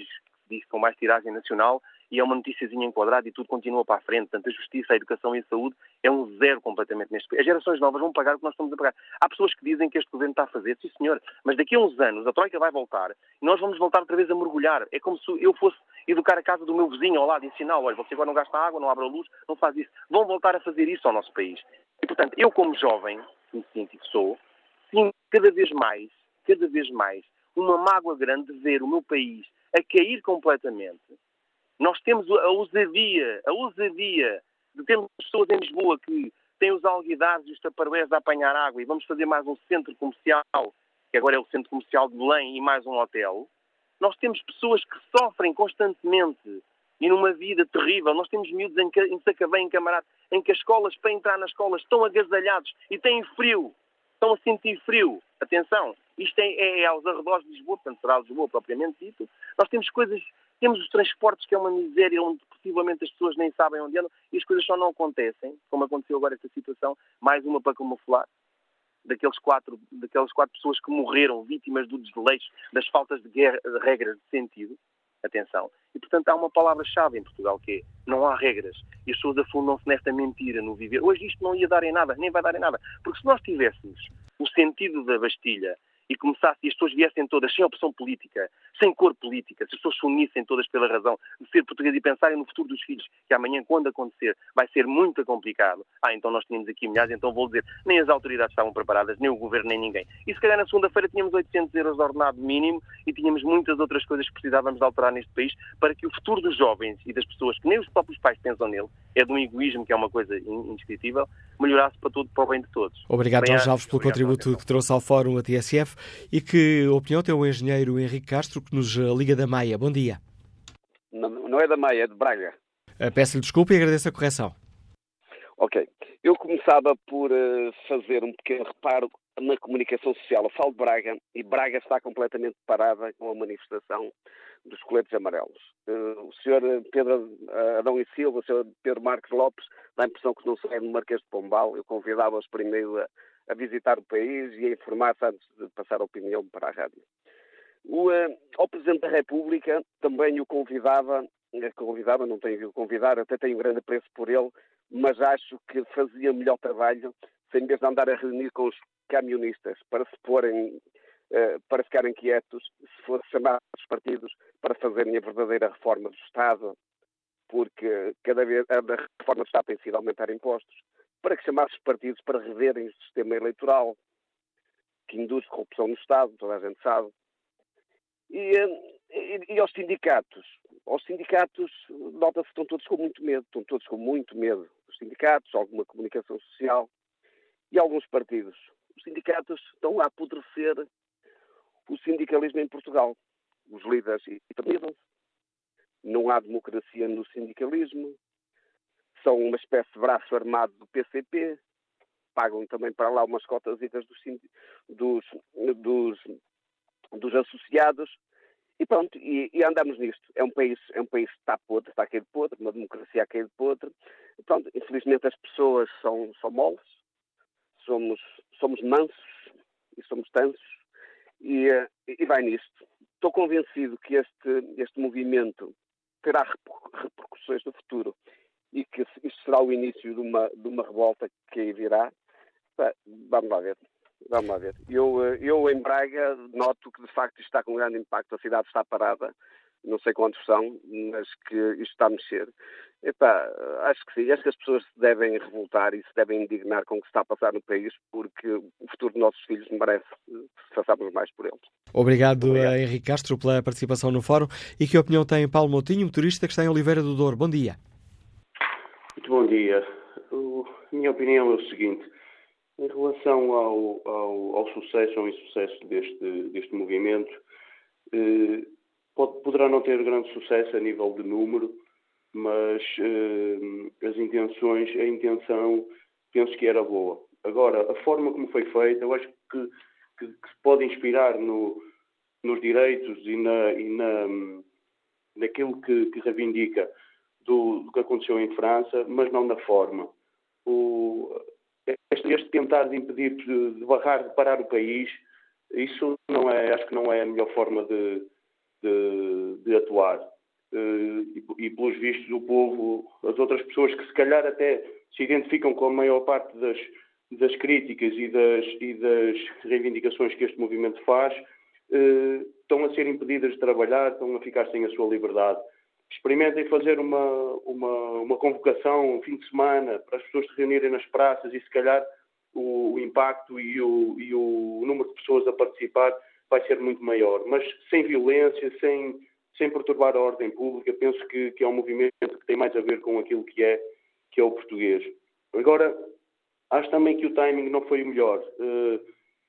diz com mais tiragem nacional e é uma noticiazinha enquadrada e tudo continua para a frente. Portanto, a justiça, a educação e a saúde é um zero completamente neste país. As gerações novas vão pagar o que nós estamos a pagar. Há pessoas que dizem que este governo está a fazer, sim senhor, mas daqui a uns anos a Troika vai voltar e nós vamos voltar outra vez a mergulhar. É como se eu fosse educar a casa do meu vizinho ao lado, ensiná-lo, olha, você agora não gasta água, não abre a luz, não faz isso. Vão voltar a fazer isso ao nosso país. E, portanto, eu como jovem, que me sinto e que sou, sinto cada vez mais, cada vez mais, uma mágoa grande de ver o meu país a cair completamente nós temos a ousadia, a ousadia de termos pessoas em Lisboa que têm os alguidares e os taparués a apanhar água e vamos fazer mais um centro comercial, que agora é o centro comercial de Belém, e mais um hotel. Nós temos pessoas que sofrem constantemente e numa vida terrível. Nós temos miúdos em, em Sacavém, em Camarada, em que as escolas, para entrar nas escolas, estão agasalhados e têm frio. Estão a sentir frio. Atenção, isto é, é, é aos arredores de Lisboa, portanto será Lisboa propriamente dito. Nós temos coisas temos os transportes, que é uma miséria onde possivelmente as pessoas nem sabem onde andam e as coisas só não acontecem, como aconteceu agora esta situação, mais uma para camuflar, daqueles quatro, daquelas quatro pessoas que morreram vítimas do desleixo, das faltas de, guerra, de regras de sentido. Atenção. E, portanto, há uma palavra-chave em Portugal que é não há regras. E as pessoas afundam-se nesta mentira no viver. Hoje isto não ia dar em nada, nem vai dar em nada. Porque se nós tivéssemos o sentido da Bastilha e começasse, e as pessoas viessem todas sem opção política, sem cor política, se as pessoas se unissem todas pela razão de ser português e pensarem no futuro dos filhos, que amanhã, quando acontecer, vai ser muito complicado. Ah, então nós tínhamos aqui milhares, então vou dizer, nem as autoridades estavam preparadas, nem o governo, nem ninguém. E se calhar na segunda-feira tínhamos 800 euros de ordenado mínimo e tínhamos muitas outras coisas que precisávamos de alterar neste país para que o futuro dos jovens e das pessoas que nem os próprios pais pensam nele, é de um egoísmo que é uma coisa indescritível, melhorasse para, todo, para o bem de todos. Obrigado, Jorge Alves, pelo contributo que trouxe ao Fórum a TSF e que opinião tem o engenheiro Henrique Castro, que nos liga da Maia. Bom dia. Não, não é da Maia, é de Braga. Eh, peço-lhe desculpa e agradeço a correção. Ok. Eu começava por uh, fazer um pequeno reparo na comunicação social. Eu falo de Braga e Braga está completamente parada com a manifestação dos coletes amarelos. Uh, o senhor Pedro Adão e Silva, o senhor Pedro Marques Lopes, dá a impressão que não sai no Marquês de Pombal. Eu convidava-os primeiro a, a visitar o país e a informar-se antes de passar a opinião para a rádio. O, uh, ao Presidente da República também o convidava, convidava, não tenho que o convidar, até tenho um grande apreço por ele, mas acho que fazia melhor trabalho em vez de andar a reunir com os camionistas para se porem, uh, para ficarem quietos, se fosse chamar os partidos para fazerem a verdadeira reforma do Estado, porque cada vez a reforma do Estado tem sido aumentar impostos, para que chamasse os partidos para reverem o sistema eleitoral, que induz corrupção no Estado, toda a gente sabe. E, e, e aos sindicatos. Aos sindicatos, nota-se que estão todos com muito medo, estão todos com muito medo. Os sindicatos, alguma comunicação social e alguns partidos. Os sindicatos estão a apodrecer o sindicalismo em Portugal. Os líderes intermidam-se. Não há democracia no sindicalismo. São uma espécie de braço armado do PCP. Pagam também para lá umas cotas dos, dos, dos, dos associados. E pronto, e, e, andamos nisto. É um país, é um país que está podre, está a podre, uma democracia a cair de podre. E pronto, infelizmente as pessoas são, são moles, somos, somos mansos e somos tansos e, e vai nisto. Estou convencido que este, este movimento terá repercussões no futuro e que isto será o início de uma, de uma revolta que aí virá. Vamos lá ver. Vamos lá ver. Eu, eu em Braga noto que de facto isto está com um grande impacto. A cidade está parada, não sei quantos são, mas que isto está a mexer. Epá, acho que sim, acho que as pessoas se devem revoltar e se devem indignar com o que se está a passar no país, porque o futuro dos nossos filhos merece que façamos mais por eles. Obrigado, Obrigado. Henrique Castro, pela participação no fórum. E que opinião tem Paulo Moutinho, motorista que está em Oliveira do Douro? Bom dia. Muito bom dia. a minha opinião é o seguinte. Em relação ao, ao, ao sucesso ou insucesso deste, deste movimento, eh, pode, poderá não ter grande sucesso a nível de número, mas uh, as intenções, a intenção, penso que era boa. Agora, a forma como foi feita, eu acho que, que, que pode inspirar no, nos direitos e, na, e na, naquilo que, que reivindica do, do, que aconteceu em França, mas não na forma. O, este, este, tentar de impedir, de, de barrar, de parar o país, isso não é, acho que não é a melhor forma de, de, de atuar. Eh, e, e, pelos vistos do povo, as outras pessoas que se calhar até se identificam com a maior parte das, das críticas e das, e das reivindicações que este movimento faz, eh, estão a ser impedidas de trabalhar, estão a ficar sem a sua liberdade. Experimentem fazer uma, uma, uma convocação um fim de semana para as pessoas se reunirem nas praças e se calhar o, o impacto e o, e o número de pessoas a participar vai ser muito maior. Mas sem violência, sem sem perturbar a ordem pública, penso que, que, é um movimento que tem mais a ver com aquilo que é, que é o português. Agora, acho também que o timing não foi o melhor. Uh,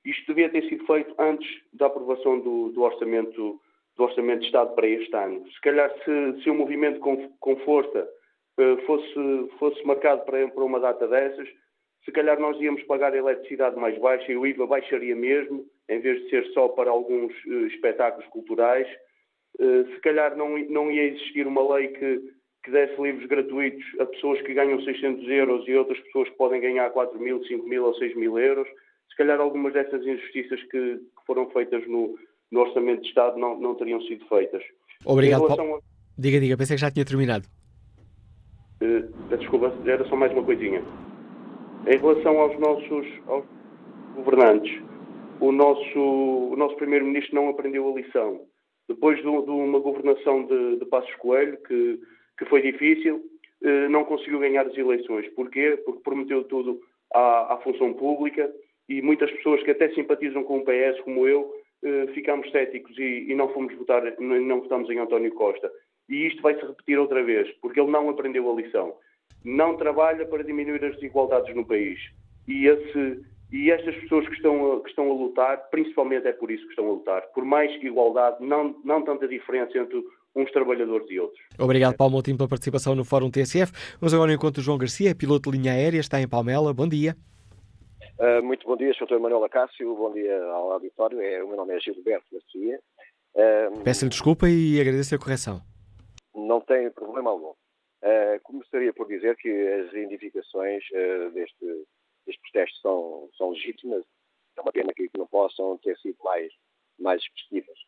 isto devia ter sido feito antes da aprovação do, do, orçamento, do orçamento de Estado para este ano. Se calhar, se, se o movimento com, com força uh, fosse, fosse marcado para, para uma data dessas, se calhar nós íamos pagar a eletricidade mais baixa e o IVA baixaria mesmo, em vez de ser só para alguns uh, espetáculos culturais. Eh, se calhar não, não ia existir uma lei que, que desse livros gratuitos a pessoas que ganham 600 euros e outras pessoas que podem ganhar 4 mil, 5 mil ou 6 mil euros. Se calhar algumas dessas injustiças que, que foram feitas no, no, Orçamento de Estado não, não teriam sido feitas. Obrigado, Paulo. A... Diga, diga, pensei que já tinha terminado. Uh, desculpa, era só mais uma coisinha. Em relação aos nossos aos governantes, o nosso, o nosso Primeiro-Ministro não aprendeu a lição depois de, de uma governação de, de Passos Coelho, que, que foi difícil, eh, não conseguiu ganhar as eleições. Porquê? Porque prometeu tudo à, à, função pública e muitas pessoas que até simpatizam com o PS, como eu, ficámos céticos e, e, não fomos votar, não votamos em António Costa. E isto vai se repetir outra vez, porque ele não aprendeu a lição. Não trabalha para diminuir as desigualdades no país. E esse, e estas pessoas que estão, a, que estão a lutar, principalmente é por isso que estão a lutar, por mais igualdade, não, não tanta diferença entre uns trabalhadores e outros. Obrigado, Paulo Moutinho, pela participação no Fórum TSF. Vamos agora ao encontro João Garcia, piloto de linha aérea, está em Palmela. Bom dia. Uh, muito bom dia, Sr. Manuel Acácio. Bom dia ao auditório. É, o meu nome é Gilberto Garcia. Uh, Peço-lhe desculpa e agradeço a correção. Não tem problema algum. Uh, começaria por dizer que as identificações deste estes protestos são, são legítimas. É uma pena que não possam ter sido mais, mais expressivas.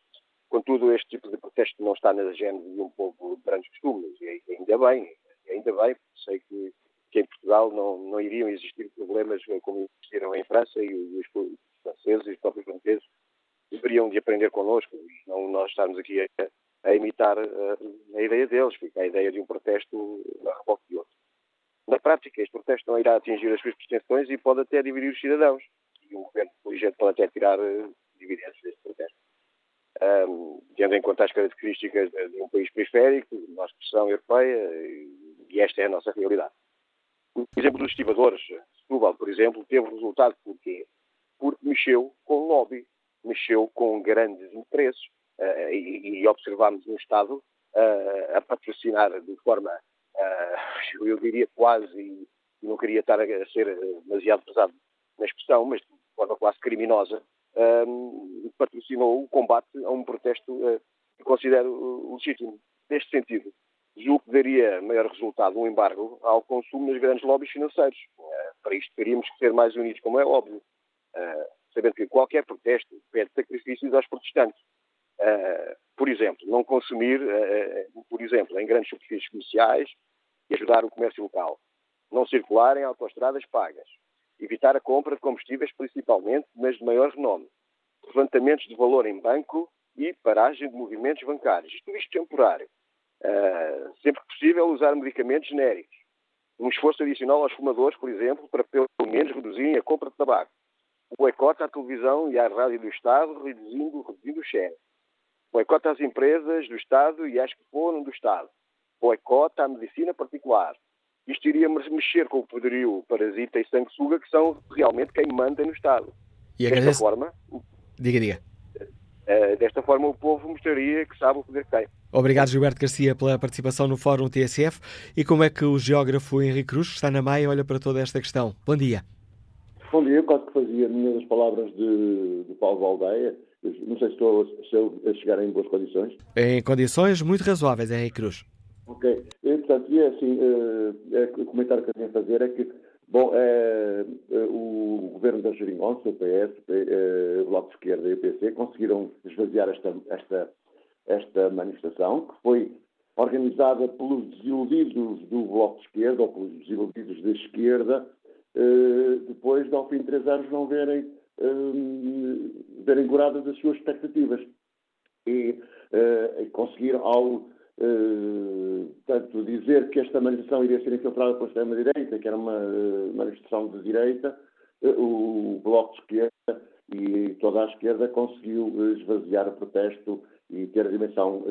Contudo, este tipo de protesto não está na agenda de um povo de grandes costumes, e ainda bem, ainda bem, porque sei que, que em Portugal não, não iriam existir problemas como existiram em França e os, franceses e os próprios franceses deveriam de aprender connosco e não nós estarmos aqui a, a imitar a, a, ideia deles, porque a ideia de um protesto a reboque de outro. Na prática, este protesto não irá atingir as suas pretensões e pode até dividir os cidadãos. E o governo inteligente pode até tirar dividendos deste protesto. Um, tendo em conta as características de, um país periférico, de uma expressão europeia, e esta é a nossa realidade. O exemplo dos estivadores, Setúbal, por exemplo, teve resultado porquê? Porque mexeu com lobby, mexeu com grandes interesses, uh, e, e observámos um Estado uh, a patrocinar de forma uh, eu diria quase, e não queria estar a ser demasiado pesado na expressão, mas de forma quase criminosa, patrocinou o combate a um protesto que considero legítimo. Neste sentido, julgo que daria maior resultado um embargo ao consumo nos grandes lobbies financeiros. Uh, para isto teríamos que ser mais unidos, como é óbvio, uh, sabendo que qualquer protesto pede sacrifícios aos protestantes. por exemplo, não consumir, por exemplo, em grandes superfícies comerciais, e ajudar o comércio local. Não circular em autoestradas pagas. Evitar a compra de combustíveis principalmente, mas de maior renome. Levantamentos de valor em banco e paragem de movimentos bancários. Tudo isto temporário. Uh, sempre que possível, usar medicamentos genéricos. Um esforço adicional aos fumadores, por exemplo, para pelo menos reduzirem a compra de tabaco. O boicote à televisão e à rádio do Estado, reduzindo, reduzindo o share. Boicote às empresas do Estado e às que foram do Estado boicote à medicina particular. Isto iria mexer com o poderio parasita e sanguessuga, que são realmente quem manda no Estado. E desta forma... Diga, diga. Uh, desta forma, o povo mostraria que sabe o poder que tem. Obrigado, Gilberto Garcia, pela participação no Fórum TSF. E como é que o geógrafo Henrique Cruz, que está na Maia, olha para toda esta questão? Bom dia. Bom dia, eu quase que fazia minhas as palavras de, de Paulo Valdeia. Não sei se estou a, a chegar em boas condições. Em condições muito razoáveis, Henrique Cruz. Ok. E, portanto, e é assim, uh, é, o comentário que eu tinha a fazer é que, bom, é, é, o governo da Jeringonça, o PS, é, o Bloco de Esquerda e o PC conseguiram esvaziar esta, esta, esta manifestação, que foi organizada pelos desiludidos do Bloco de Esquerda ou pelos desiludidos da esquerda, depois de, ao fim de três anos, não verem, verem curadas as suas expectativas. E conseguiram, ao Portanto, dizer que esta manifestação iria ser infiltrada pela extrema-direita, que era uma uh, manifestação de direita, uh, o Bloco de Esquerda e toda a esquerda conseguiu esvaziar o protesto e ter a dimensão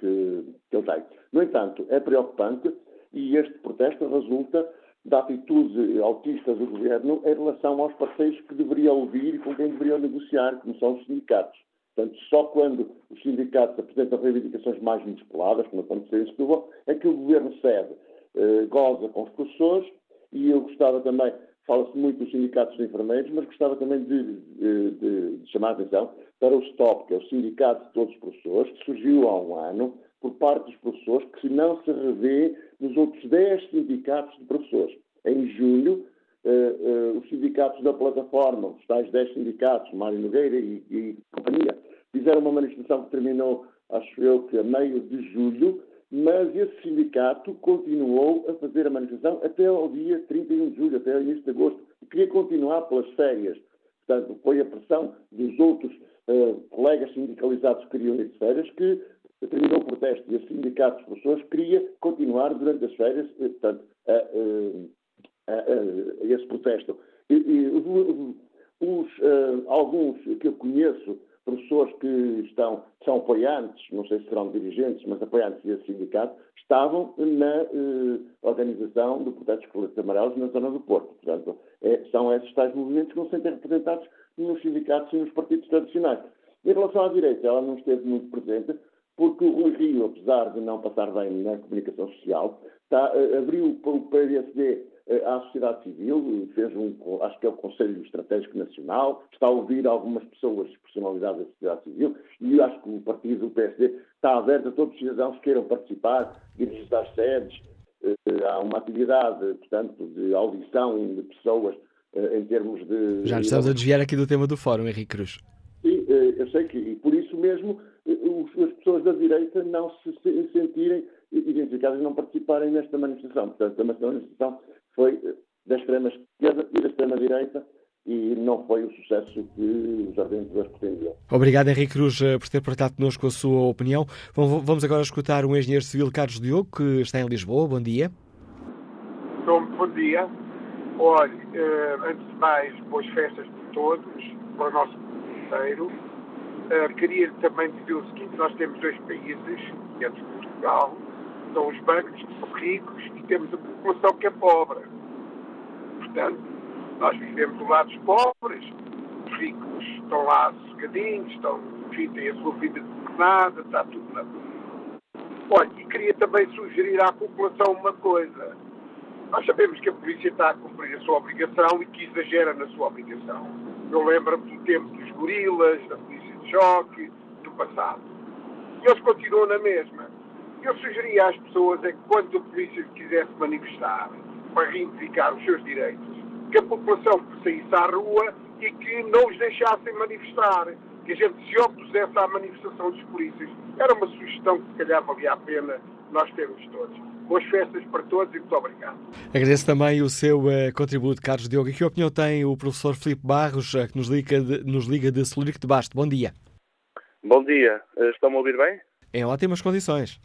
que, que ele tem. No entanto, é preocupante e este protesto resulta da atitude autista do governo em relação aos parceiros que deveria ouvir e com quem deveria negociar, como são os sindicatos. Portanto, só quando os sindicatos apresentam reivindicações mais musculadas, como aconteceu em Setúbal, é que o governo cede, eh, goza com os professores, e eu gostava também, fala-se muito dos sindicatos de enfermeiros, mas gostava também de, de, de, chamar a atenção para o STOP, que é o Sindicato de Todos os Professores, que surgiu há um ano por parte dos professores, que não se revê nos outros 10 sindicatos de professores. Em julho, uh, uh, os sindicatos da plataforma, os tais 10 sindicatos, Mário Nogueira e, e companhia, fizeram uma manifestação que terminou, acho eu, que a meio de julho, mas esse sindicato continuou a fazer a manifestação até ao dia 31 de julho, até ao início de agosto, e queria continuar pelas férias. Portanto, foi a pressão dos outros uh, colegas sindicalizados que queriam ir de férias que terminou o protesto e sindicato de professores queria continuar durante as férias, portanto, a, a, a, esse protesto. E, e os, uh, alguns que eu conheço professores que estão, são apoiantes, não sei se serão dirigentes, mas apoiantes desse sindicato, estavam na eh, organização do protesto dos coletes amarelos na zona do Porto. Portanto, é, são esses tais movimentos que não se representados nos sindicatos e nos partidos tradicionais. Em relação à direita, ela não esteve muito presente, porque o Rui Rio, apesar de não passar bem na comunicação social, está, eh, abriu o PSD à sociedade civil, fez um, acho que é o Conselho Estratégico Nacional, está a ouvir algumas pessoas, personalidades da sociedade civil, e acho que o partido, o PSD, está aberto a todos os cidadãos que queiram participar, dirigir às sedes, eh, há uma atividade, portanto, de audição de pessoas em termos de. Já nos estamos a desviar aqui do tema do fórum, Henrique Cruz. Sim, eu sei que, e por isso mesmo, as pessoas da direita não se sentirem identificadas e não participarem nesta manifestação. Portanto, a manifestação foi da extrema esquerda e da extrema direita e não foi o sucesso que os organizadores pretendiam. Obrigado, Henrique Cruz, eh, por ter partilhado connosco a sua opinião. Vamos agora escutar o engenheiro civil Carlos Diogo, que está em Lisboa. Bom dia. Bom dia. Olha, eh, antes de mais, boas festas para todos, para o nosso inteiro. Eh, queria também dizer o seguinte: nós temos dois países, dentro de Portugal, são os bancos que são ricos e temos a população que é pobre. Portanto, nós vivemos do lado dos pobres, os ricos estão lá sossegadinhos, estão, enfim, têm a sua vida governada, está tudo na. Olha, e queria também sugerir à população uma coisa. Nós sabemos que a polícia está a cumprir a sua obrigação e que exagera na sua obrigação. Eu lembro-me do tempo dos gorilas, da polícia de choque, do passado. E eles continuam na mesma. Eu sugeria às pessoas é que quando a polícia quisesse manifestar para reivindicar os seus direitos, que a população saísse à rua e que não os deixassem manifestar, que a gente se opusesse à manifestação dos polícias. Era uma sugestão que se calhar valia a pena nós termos todos. Boas festas para todos e muito obrigado. Agradeço também o seu uh, contributo, Carlos Diogo. E que opinião tem o professor Filipe Barros, uh, que nos liga de, nos liga de Celurico de Basto? Bom dia. Bom dia. Uh, Estão-me a ouvir bem? Em ótimas condições.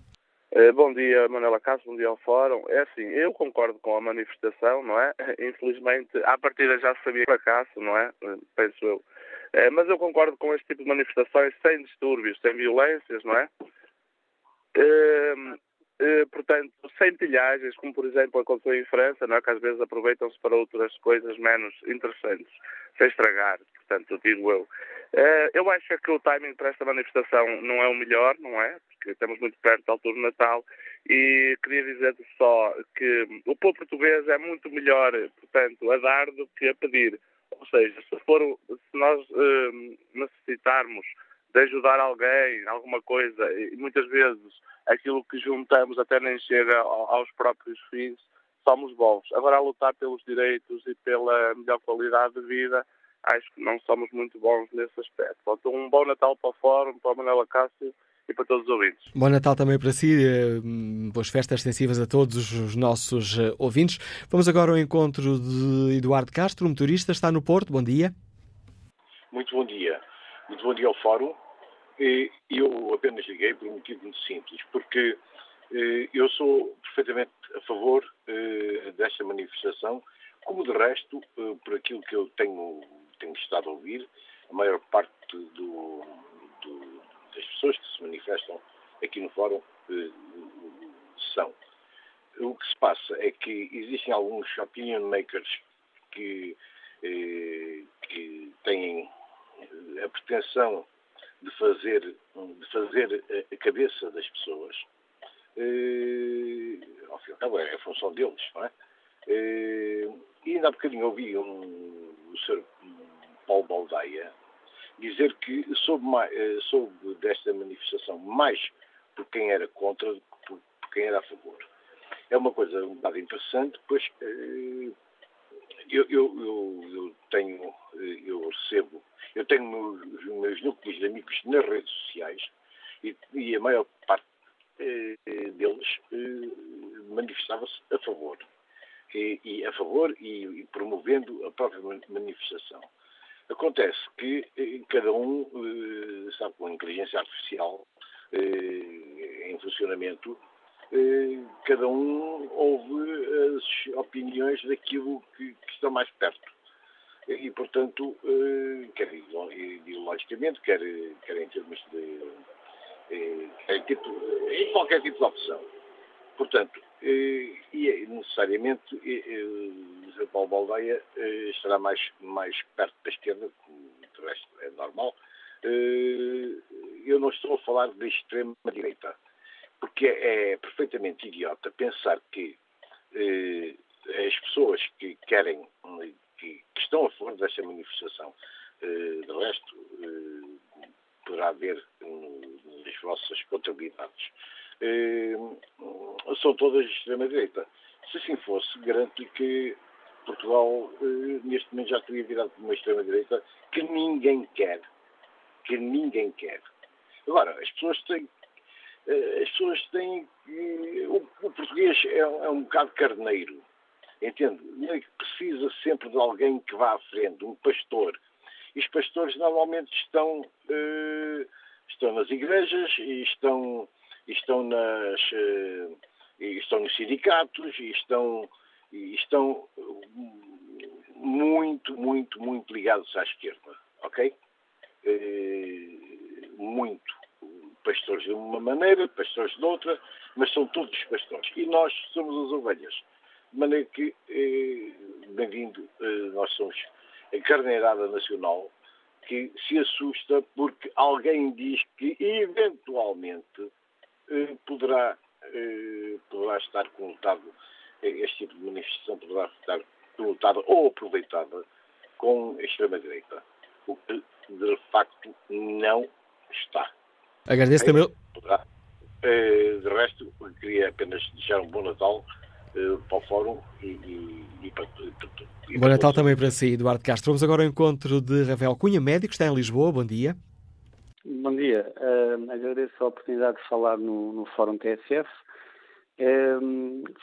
Eh, bom dia, Manuela Castro, bom dia ao Fórum. É assim, eu concordo com a manifestação, não é? *laughs* Infelizmente, à partida já sabia fracasso, não é? Eh, penso eu. É, mas eu concordo com este tipo de manifestações sem distúrbios, sem violências, não é? é, é portanto, sem pilhagens, como por exemplo aconteceu em França, não é? que às vezes aproveitam-se para outras coisas menos interessantes, sem estragar, portanto, digo eu. Eu acho que o timing para esta manifestação não é o melhor, não é? Estamos muito perto da altura do Natal e queria dizer só que o povo português é muito melhor, portanto, a dar do que a pedir. Ou seja, se, for, se nós uh, necessitarmos de ajudar alguém, alguma coisa, e muitas vezes aquilo que juntamos até nem chega aos próprios fins, somos bons. Agora, a lutar pelos direitos e pela melhor qualidade de vida, acho que não somos muito bons nesse aspecto. Portanto, um bom Natal para o Fórum, para a Manela Cássio e para todos os ouvintes. Bom Natal também para si, eh, boas festas extensivas a todos os nossos eh, ouvintes. Vamos agora ao encontro de Eduardo Castro, motorista, está no Porto. Bom dia. Muito bom dia. Muito bom dia ao Fórum. Eu apenas liguei por um motivo muito simples, porque eh, eu sou perfeitamente a favor desta manifestação, como de resto, por aquilo que eu tenho tenho estado a ouvir, a maior parte do, das pessoas que se manifestam aqui no Fórum eh, são. O que se passa é que existem alguns opinion makers que, eh, que têm a pretensão de fazer, de fazer a cabeça das pessoas. Eh, ao fim e ao cabo, é a função deles, não é? Eh, e ainda há bocadinho ouvi um, o Sr. Paulo Baldeia dizer que soube, mais, eh, soube desta manifestação mais por quem era contra do que por, quem era a favor. É uma coisa um bocado interessante, pois eh, eu, eu, eu, eu, tenho, eh, eu recebo, eu tenho meus, meus núcleos de amigos nas redes sociais e, e a maior parte deles manifestava-se a favor. E, e, a favor e, e promovendo a própria manifestação. Acontece que eh, cada um, eh, sabe, com a inteligência artificial eh, em funcionamento, cada um ouve as opiniões daquilo que, que está mais perto. E, portanto, quer ideologicamente, quer, quer em termos de. Quer tipo, em qualquer tipo de opção. Portanto, e é necessariamente José Paulo Baldeia eh, estará mais, mais perto da esquerda, que o resto é normal. Eh, eu não estou a falar da extrema-direita, porque é perfeitamente idiota pensar que eh, as pessoas que querem, que, que, estão a favor desta manifestação, de resto, poderá haver nas vossas contabilidades, são todas de extrema-direita. Se assim fosse, garanto-lhe que Portugal, eh, neste momento, já teria virado uma extrema-direita que ninguém quer. Que ninguém quer. Agora, as pessoas têm. As pessoas têm. O, português é, é um bocado carneiro. Entende? Ele precisa sempre de alguém que vá à frente, um pastor. E os pastores normalmente estão, estão nas igrejas e estão, estão, nas, uh, estão nos sindicatos e estão, estão muito, muito, muito ligados à esquerda. Ok? Uh, muito. Pastores de uma maneira, pastores de outra, mas são todos pastores. E nós somos as ovelhas. De maneira que, eh, bem-vindo, eh, nós somos a carneirada nacional que se assusta porque alguém diz que eventualmente eh, poderá, eh, poderá estar conotado, eh, este tipo de manifestação poderá estar conotada ou aproveitada com a extrema-direita, o que de facto não está. Agradeço também. Poderá. Eh, de resto, queria apenas deixar um bom Natal eh, para o Fórum e, e, e para, tudo. Bom Natal também para si, Eduardo Castro. Vamos agora ao encontro de Rafael Cunha, médico, está em Lisboa. Bom dia. Bom dia. Uh, agradeço a oportunidade de falar no, no Fórum TSF.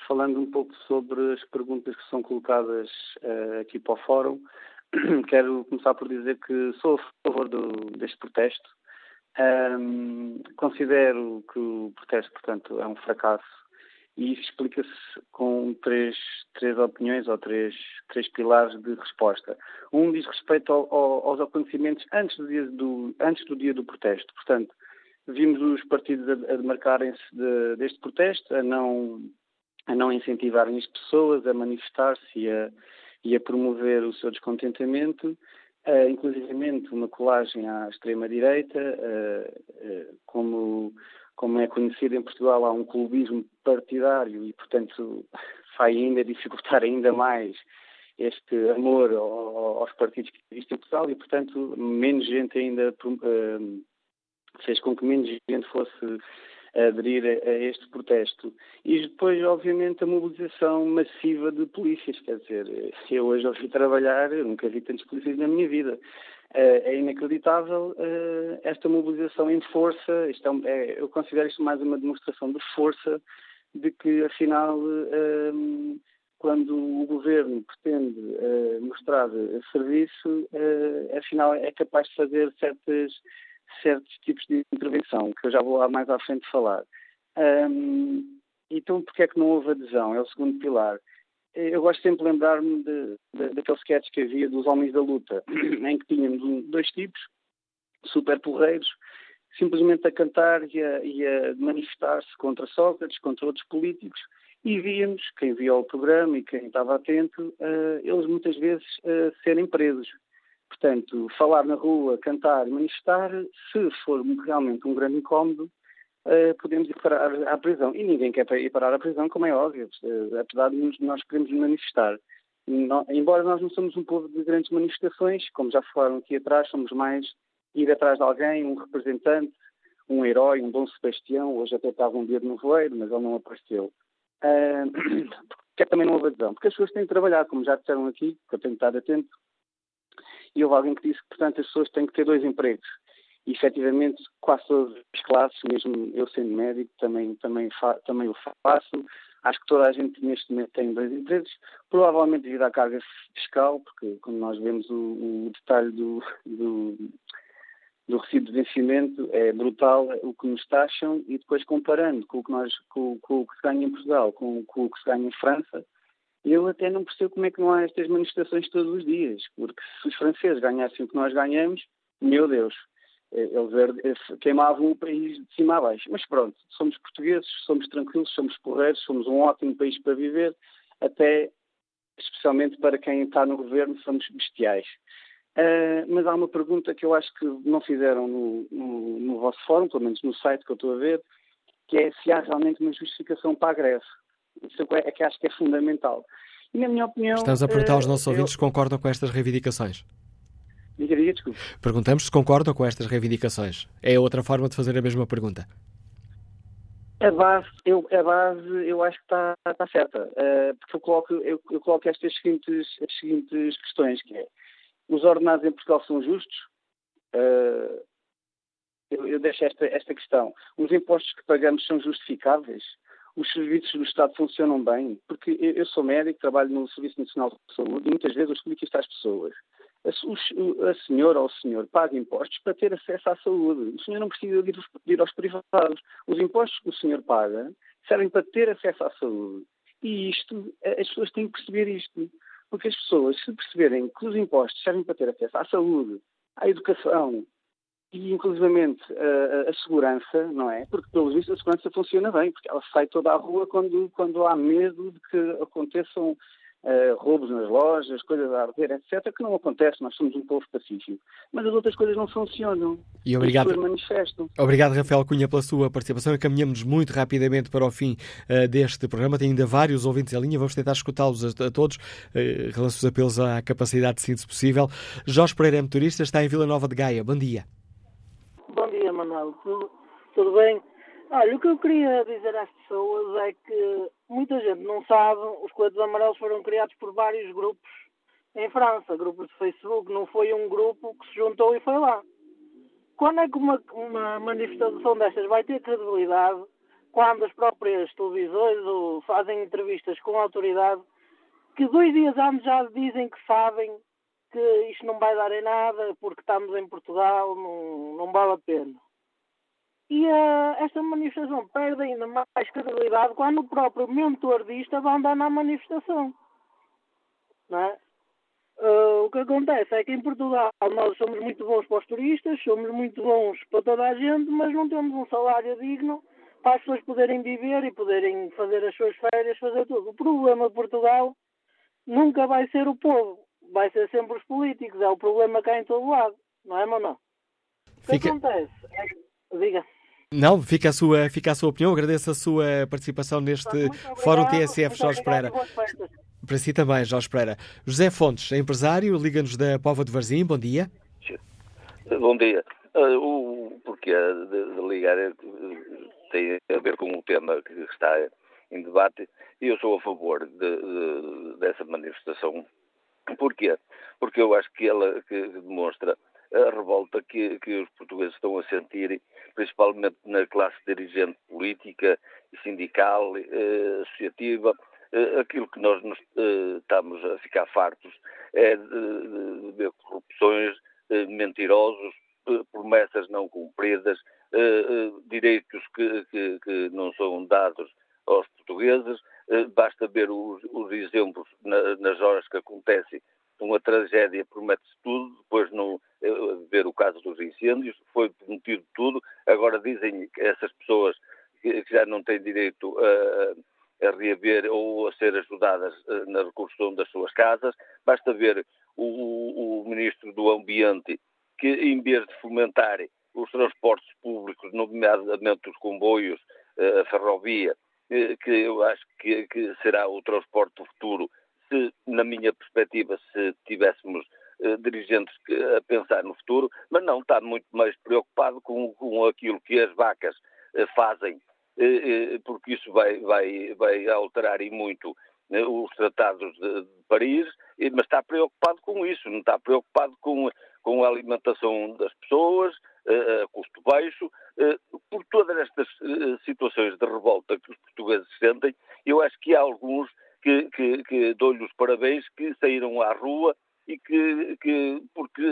Falando um pouco sobre as perguntas que são colocadas uh, aqui para o Fórum, *clears throat* quero começar por dizer que sou a favor do, deste protesto. considero que o protesto, portanto, é um fracasso e isso explica-se com três, três opiniões ou três, três pilares de resposta. Um diz respeito ao, ao, aos acontecimentos antes do, dia do, antes do dia do protesto. Portanto, vimos os partidos a, a demarcarem-se de, deste protesto, a não, a não incentivarem as pessoas a manifestar-se e a, e a promover o seu descontentamento, uh, inclusivamente uma colagem à extrema-direita, uh, uh, como como é conhecido em Portugal, há um clubismo partidário e, portanto, *laughs* vai ainda dificultar ainda mais este amor aos partidos que existem em Portugal e, portanto, menos gente ainda uh, fez com que menos gente fosse aderir a, este protesto. E depois, obviamente, a mobilização massiva de polícias. Quer dizer, eu hoje ouvi trabalhar, nunca vi tantos polícias na minha vida. Eh, é inacreditável uh, esta mobilização em força. Isto é, é, eu considero isto mais uma demonstração de força de que, afinal, uh, quando o governo pretende mostrar serviço, afinal é capaz de fazer certas, certos tipos de intervenção, que eu já vou mais à frente falar. Então, porquê é que não houve adesão? É o segundo pilar. Eu gosto sempre de lembrar-me de, de, daquele sketch que havia dos Homens da Luta, *clears throat* em que tínhamos dois tipos, super porreiros, simplesmente a cantar e a, a manifestar-se contra Sócrates, contra outros políticos, e víamos, quem via o programa e quem estava atento, uh, eles muitas vezes uh, serem presos. Portanto, falar na rua, cantar, manifestar, se for realmente um grande incómodo, podemos ir parar à prisão. E ninguém quer ir parar à prisão, como é óbvio, uh, apesar de nós queremos manifestar. Embora nós não somos um povo de grandes manifestações, como já falaram aqui atrás, somos mais ir atrás de alguém, um representante, um herói, um bom Sebastião. Hoje até estava um dia de nevoeiro, mas ele não apareceu. Uh, *clears throat* porque também não houve adesão. Porque as pessoas têm que trabalhar, como já disseram aqui, que eu tenho estado atento. E houve alguém que disse que, portanto, as pessoas têm que ter dois empregos efetivamente quase todas as classes, mesmo eu sendo médico, também, também, também o faço. Acho que toda a gente neste momento tem dois empregos, provavelmente devido à carga fiscal, porque quando nós vemos o, o detalhe do, do, do recibo de vencimento é brutal o que nos taxam e depois comparando com o que, nós, com, com o que se ganha em Portugal, com, com o que se ganha em França, eu até não percebo como é que não há estas manifestações todos os dias, porque se os franceses ganhassem o que nós ganhamos, meu Deus, eles queimavam o país de cima a baixo. Mas pronto, somos portugueses, somos tranquilos, somos porreiros, somos um ótimo país para viver, até especialmente para quem está no governo, somos bestiais. Uh, mas há uma pergunta que eu acho que não fizeram no, no, no, vosso fórum, pelo menos no site que eu estou a ver, que é se há realmente uma justificação para a greve. Isso é, é que acho que é fundamental. E na minha opinião. Estamos a perguntar aos nossos uh, ouvintes eu... se concordam com estas reivindicações. Diga, diga, desculpe. Perguntamos se concordam com estas reivindicações. É outra forma de fazer a mesma pergunta. A base, eu, a base, eu acho que está, está certa, uh, porque eu coloco, eu, eu, coloco estas seguintes, as seguintes questões, que é, os ordenados em Portugal são justos? Uh, eu, eu, deixo esta, esta questão. Os impostos que pagamos são justificáveis? Os serviços do Estado funcionam bem? Porque eu, eu sou médico, trabalho no Serviço Nacional de Saúde e muitas vezes eu explico isto às pessoas a, senhora ou o senhor paga impostos para ter acesso à saúde. O senhor não precisa de ir, aos privados. Os impostos que o senhor paga servem para ter acesso à saúde. E isto, as pessoas têm que perceber isto. Porque as pessoas, se perceberem que os impostos servem para ter acesso à saúde, à educação e, inclusivamente, a segurança, não é? Porque, pelo visto, a segurança funciona bem, porque ela sai toda à rua quando, quando há medo de que aconteçam uh, roubos nas lojas, coisas a arder, etc., que não acontece, nós somos um povo pacífico. Mas as outras coisas não funcionam. E obrigado, manifestam. Obrigado, Rafael Cunha, pela sua participação. Encaminhamos muito rapidamente para o fim uh, deste programa. Tem ainda vários ouvintes em linha, vamos tentar escutá-los a, a, todos. Uh, relanço os apelos à capacidade de síntese possível. Jorge Pereira é motorista, está em Vila Nova de Gaia. Bom dia. Bom dia, Manuel. Tudo, tudo bem? Olha, o que eu queria dizer às pessoas é que muita gente não sabe, os coletes amarelos foram criados por vários grupos em França, grupos de Facebook, não foi um grupo que se juntou e foi lá. Quando é que uma, uma manifestação destas vai ter credibilidade quando as próprias televisões ou fazem entrevistas com a autoridade que dois dias antes já dizem que sabem que isto não vai dar em nada porque estamos em Portugal, não, não vale a pena. E uh, esta manifestação perde ainda mais credibilidade quando o próprio mentor disto andar na manifestação. Não é? Uh, o que acontece é que em Portugal nós somos muito bons para os turistas, somos muito bons para toda a gente, mas não temos um salário digno para as pessoas poderem viver e poderem fazer as suas férias, fazer tudo. O problema de Portugal nunca vai ser o povo, vai ser sempre os políticos. É o problema cá em todo lado, não é, mano? O que Fica... acontece? É... Diga. Não, fica a, sua, fica a sua opinião. Agradeço a sua participação neste Fórum TSF, Jorge Pereira. Para si também, Jorge Pereira. José Fontes, empresário, liga-nos da Pova de Varzim. Bom dia. Bom dia. Uh, o porquê de, de ligar é tem a ver com o tema que está em debate. Eu sou a favor de, de, dessa manifestação. Porquê? Porque eu acho que ela que demonstra a revolta que, que os portugueses estão a sentir, principalmente na classe dirigente política sindical, eh, associativa. Eh, aquilo que nós nos, eh, estamos a ficar fartos é de, ver corrupções, eh, mentirosos, eh, promessas não cumpridas, eh, direitos que, que, que, não são dados aos portugueses. basta ver os, os exemplos na, nas horas que acontecem uma tragédia promete-se tudo, depois não ver o caso dos incêndios, foi prometido tudo, agora dizem que essas pessoas que, já não têm direito a, a reaver ou a ser ajudadas eh, na reconstrução das suas casas, basta ver o, o, Ministro do Ambiente que em vez de fomentar os transportes públicos, nomeadamente os comboios, eh, a ferrovia, que eu acho que, que será o transporte do futuro, se, na minha perspectiva, se tivéssemos eh, dirigentes que, a pensar no futuro, mas não está muito mais preocupado com, com aquilo que as vacas eh, fazem, eh, porque isso vai, vai, vai alterar e muito os tratados de, de Paris, mas está preocupado com isso, não está preocupado com, com a alimentação das pessoas, a custo baixo, por todas estas situações de revolta que os portugueses sentem, eu acho que há alguns que, que, que dou-lhe os parabéns, que saíram à rua e que, que, porque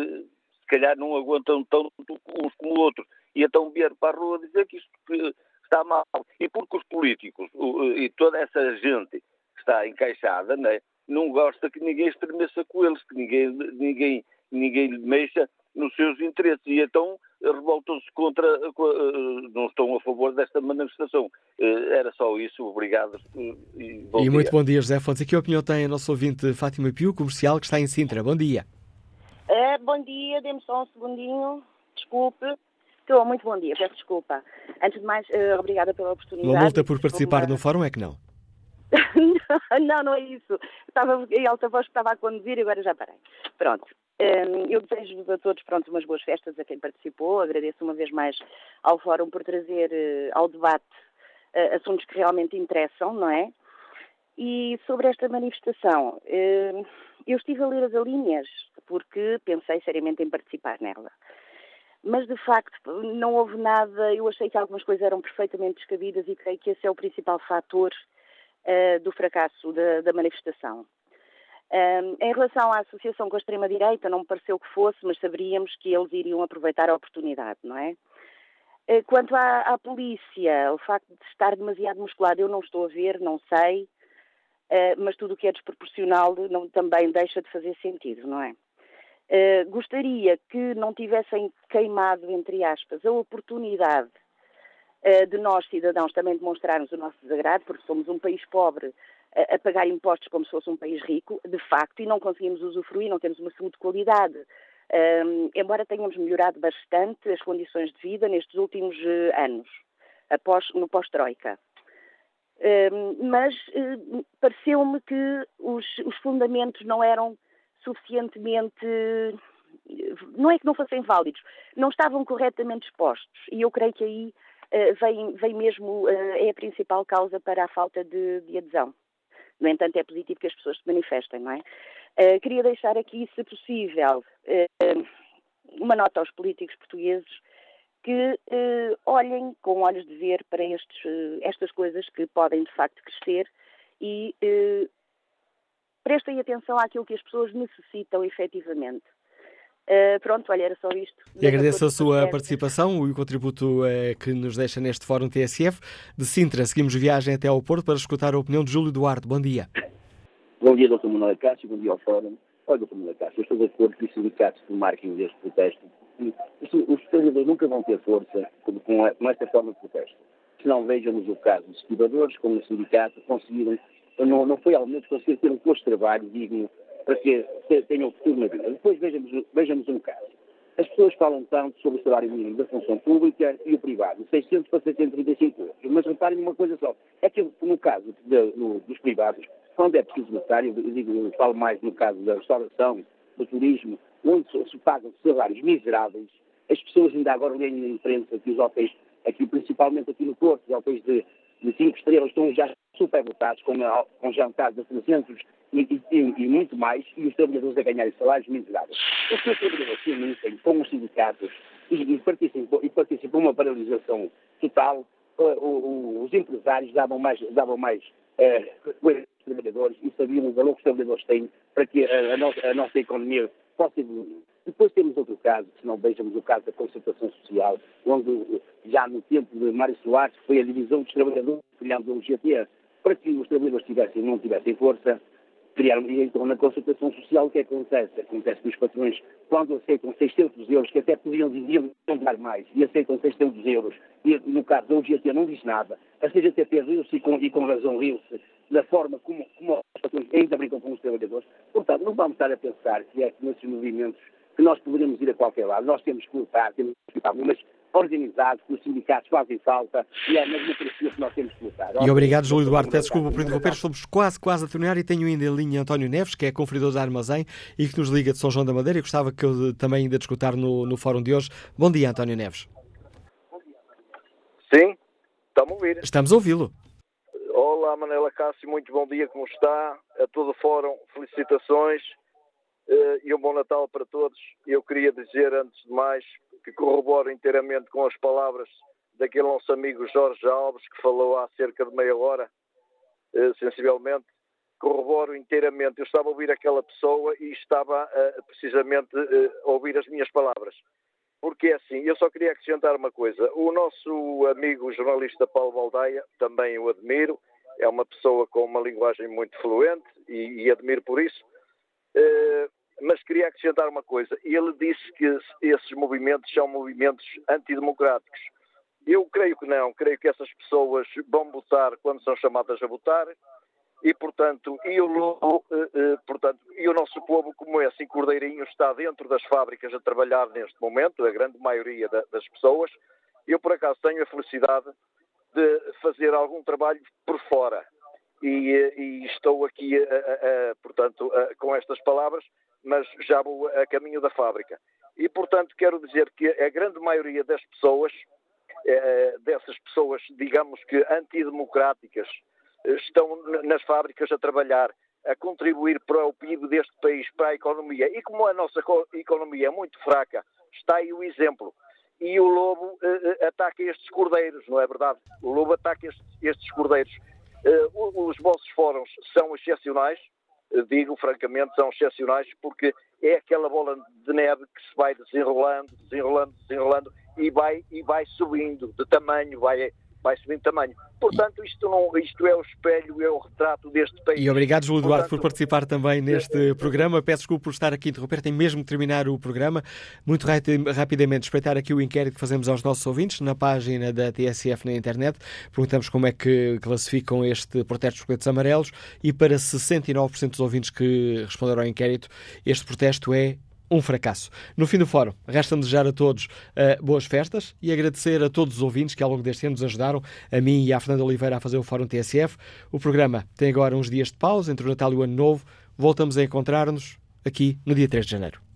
se calhar não aguentam tanto uns como outros. E então vieram para a rua dizer que isto que está mal. E porque os políticos e toda essa gente está encaixada né, não gosta que ninguém estremeça com eles, que ninguém, ninguém, ninguém mexa nos seus interesses. E então revoltam-se contra, eh, não estão a favor desta manifestação. Eh, era só isso, obrigado. Eh, e, bom e muito bom dia, José Fontes. E que opinião tem a nossa ouvinte Fátima Pio, comercial, que está em Sintra? Bom dia. É, bom dia, dê-me só um segundinho, desculpe. Estou, muito bom dia, peço desculpa. Antes de mais, uh, obrigada pela oportunidade. Uma multa por participar no fórum é que não? *laughs* não, não é isso. Estava em alta voz que estava a conduzir e agora já parei. Pronto. Eu desejo-vos a todos pronto, umas boas festas a quem participou. Agradeço uma vez mais ao Fórum por trazer eh, ao debate uh, assuntos que realmente interessam, não é? E sobre esta manifestação, eu estive a ler as linhas porque pensei seriamente em participar nela. Mas, de facto, não houve nada. Eu achei que algumas coisas eram perfeitamente descabidas e creio que esse é o principal fator uh, do fracasso da, da manifestação. Em relação à associação com a extrema-direita, não me pareceu que fosse, mas saberíamos que eles iriam aproveitar a oportunidade, não é? Uh, quanto à, à, polícia, o facto de estar demasiado musculado, eu não estou a ver, não sei, uh, mas tudo o que é desproporcional não, também deixa de fazer sentido, não é? Uh, gostaria que não tivessem queimado, entre aspas, a oportunidade de nós, cidadãos, também demonstrarmos o nosso desagrado, porque somos um país pobre a, pagar impostos como se fosse um país rico, de facto, e não conseguimos usufruir, não temos uma saúde de qualidade. Um, embora tenhamos melhorado bastante as condições de vida nestes últimos uh, anos, após, no pós-Troika. Um, mas uh, pareceu-me que os, os, fundamentos não eram suficientemente. Não é que não fossem válidos, não estavam corretamente expostos. E eu creio que aí uh, vem, vem mesmo, é a principal causa para a falta de, de adesão. No entanto, é positivo que as pessoas se manifestem, não é? Uh, queria deixar aqui, se possível, uh, uma nota aos políticos portugueses que uh, olhem com olhos de ver para estes, estas coisas que podem de facto crescer e prestem atenção àquilo que as pessoas necessitam efetivamente. Uh, pronto, olha, era só isto. E agradeço a sua participação e o contributo uh, que nos deixa neste Fórum TSF. De Sintra, seguimos viagem até ao Porto para escutar a opinião de Júlio Duarte. Bom dia. Bom dia, Dr. Manuel Cássio. Bom dia ao Fórum. Olha, Dr. Manuel Cássio, eu estou de acordo que os sindicatos se marquem deste protesto. Os trabalhadores nunca vão ter força com, com esta forma de protesto. Se não vejamos o caso dos estudadores, como o sindicato, conseguiram, não, não foi ao menos conseguir ter um posto de trabalho digno para que tenham futuro na vida. Depois vejamos, vejamos um caso. As pessoas falam tanto sobre o salário mínimo da função pública e o privado, 600 para 635 euros. Mas reparem uma coisa só, é que no caso de, no, dos privados, quando é preciso necessário, eu, digo, eu falo mais no caso da restauração, do turismo, onde se pagam salários miseráveis, as pessoas ainda agora leem na imprensa que os hotéis, aqui, principalmente aqui no Porto, os hotéis de, de cinco estrelas estão já superlotados com, com jantares a 300 e, e, e, muito mais, e os trabalhadores a ganharem salários miseráveis. Os seus trabalhadores se unem com os sindicatos e, e, participam, e participam uma paralisação total. Uh, os empresários davam mais, davam mais uh, os trabalhadores e sabiam o valor que os trabalhadores têm para que a, a, nossa, a nossa economia possa evoluir. Depois temos outro caso, se não vejamos o caso da concertação social, onde já no tempo de Mário Soares foi a divisão dos trabalhadores, criando o GT, para que os trabalhadores tivessem, não tivessem força, criaram, e então na consultação social o que acontece? Acontece que os patrões, quando aceitam 600 euros, que até podiam dizer não dar mais, e aceitam 600 euros, e no caso da UGT não diz nada, a CGTP riu-se e e com razão riu-se da forma como, como os patrões ainda brincam com os trabalhadores. Portanto, não vamos estar a pensar que é nesses movimentos que nós poderíamos ir a qualquer lado. Nós temos que lutar, temos que lutar, mas organizados, que os sindicatos fazem falta e é na democracia que nós temos que lutar. E obrigado, Júlio Duarte. Peço desculpa por interromper, estamos quase, quase a terminar e tenho ainda em linha António Neves, que é conferidor da Armazém e que nos liga de São João da Madeira e gostava que eu também ainda de escutar no, no fórum de hoje. Bom dia, António Neves. Sim, estamos a ouvir. Estamos a ouvi-lo. Olá, Manela Cássio, muito bom dia, como está? A todo o fórum, felicitações uh, e um bom Natal para todos. Eu queria dizer, antes de mais, que corroboro inteiramente com as palavras daquele nosso amigo Jorge Alves, que falou há cerca de meia hora, uh, sensivelmente. Corroboro inteiramente. Eu estava a ouvir aquela pessoa e estava precisamente a ouvir as minhas palavras. Porque é assim, eu só queria acrescentar uma coisa. O nosso amigo jornalista Paulo Baldaia, também o admiro, é uma pessoa com uma linguagem muito fluente e, e admiro por isso. Mas queria acrescentar uma coisa. Ele disse que esses movimentos são movimentos antidemocráticos. Eu creio que não. Creio que essas pessoas vão votar quando são chamadas a votar e, portanto, e o, eh, eh, portanto, e o nosso povo, como é assim, Cordeirinho, está dentro das fábricas a trabalhar neste momento, a grande maioria das pessoas. Eu, por acaso, tenho a felicidade de fazer algum trabalho por fora. E, eh, e estou aqui, a, a, a, portanto, com estas palavras, mas já vou a caminho da fábrica. E, portanto, quero dizer que a grande maioria das pessoas eh, dessas pessoas, digamos que antidemocráticas, eh, estão nas fábricas a trabalhar, a contribuir para o PIB deste país, para a economia. E como a nossa economia é muito fraca, está aí o exemplo. E o lobo uh, ataca estes cordeiros, não é verdade? O lobo ataca estes, estes cordeiros. Os vossos fóruns são excepcionais, digo francamente, são excepcionais, porque é aquela bola de neve que se vai desenrolando, desenrolando, desenrolando e vai, e vai subindo de tamanho, vai, vai subindo de tamanho. Portanto, isto, não, isto é o espelho, é o retrato deste país. E obrigado, Júlio Eduardo, Portanto, por participar também neste programa. Peço desculpa por estar aqui a interromper, tem mesmo terminar o programa. Muito rapidamente, espreitar aqui o inquérito que fazemos aos nossos ouvintes na página da TSF na internet. Perguntamos como é que classificam este protesto dos coletes amarelos e para 69% dos ouvintes que responderam ao inquérito, este protesto é um fracasso. No fim do fórum, resta-me desejar a todos uh, boas festas e agradecer a todos os ouvintes que ao longo deste ano nos ajudaram, a mim e à Fernanda Oliveira, a fazer o Fórum TSF. O programa tem agora uns dias de pausa entre o Natal e o Ano Novo. Voltamos a encontrar-nos aqui no dia 3 de janeiro.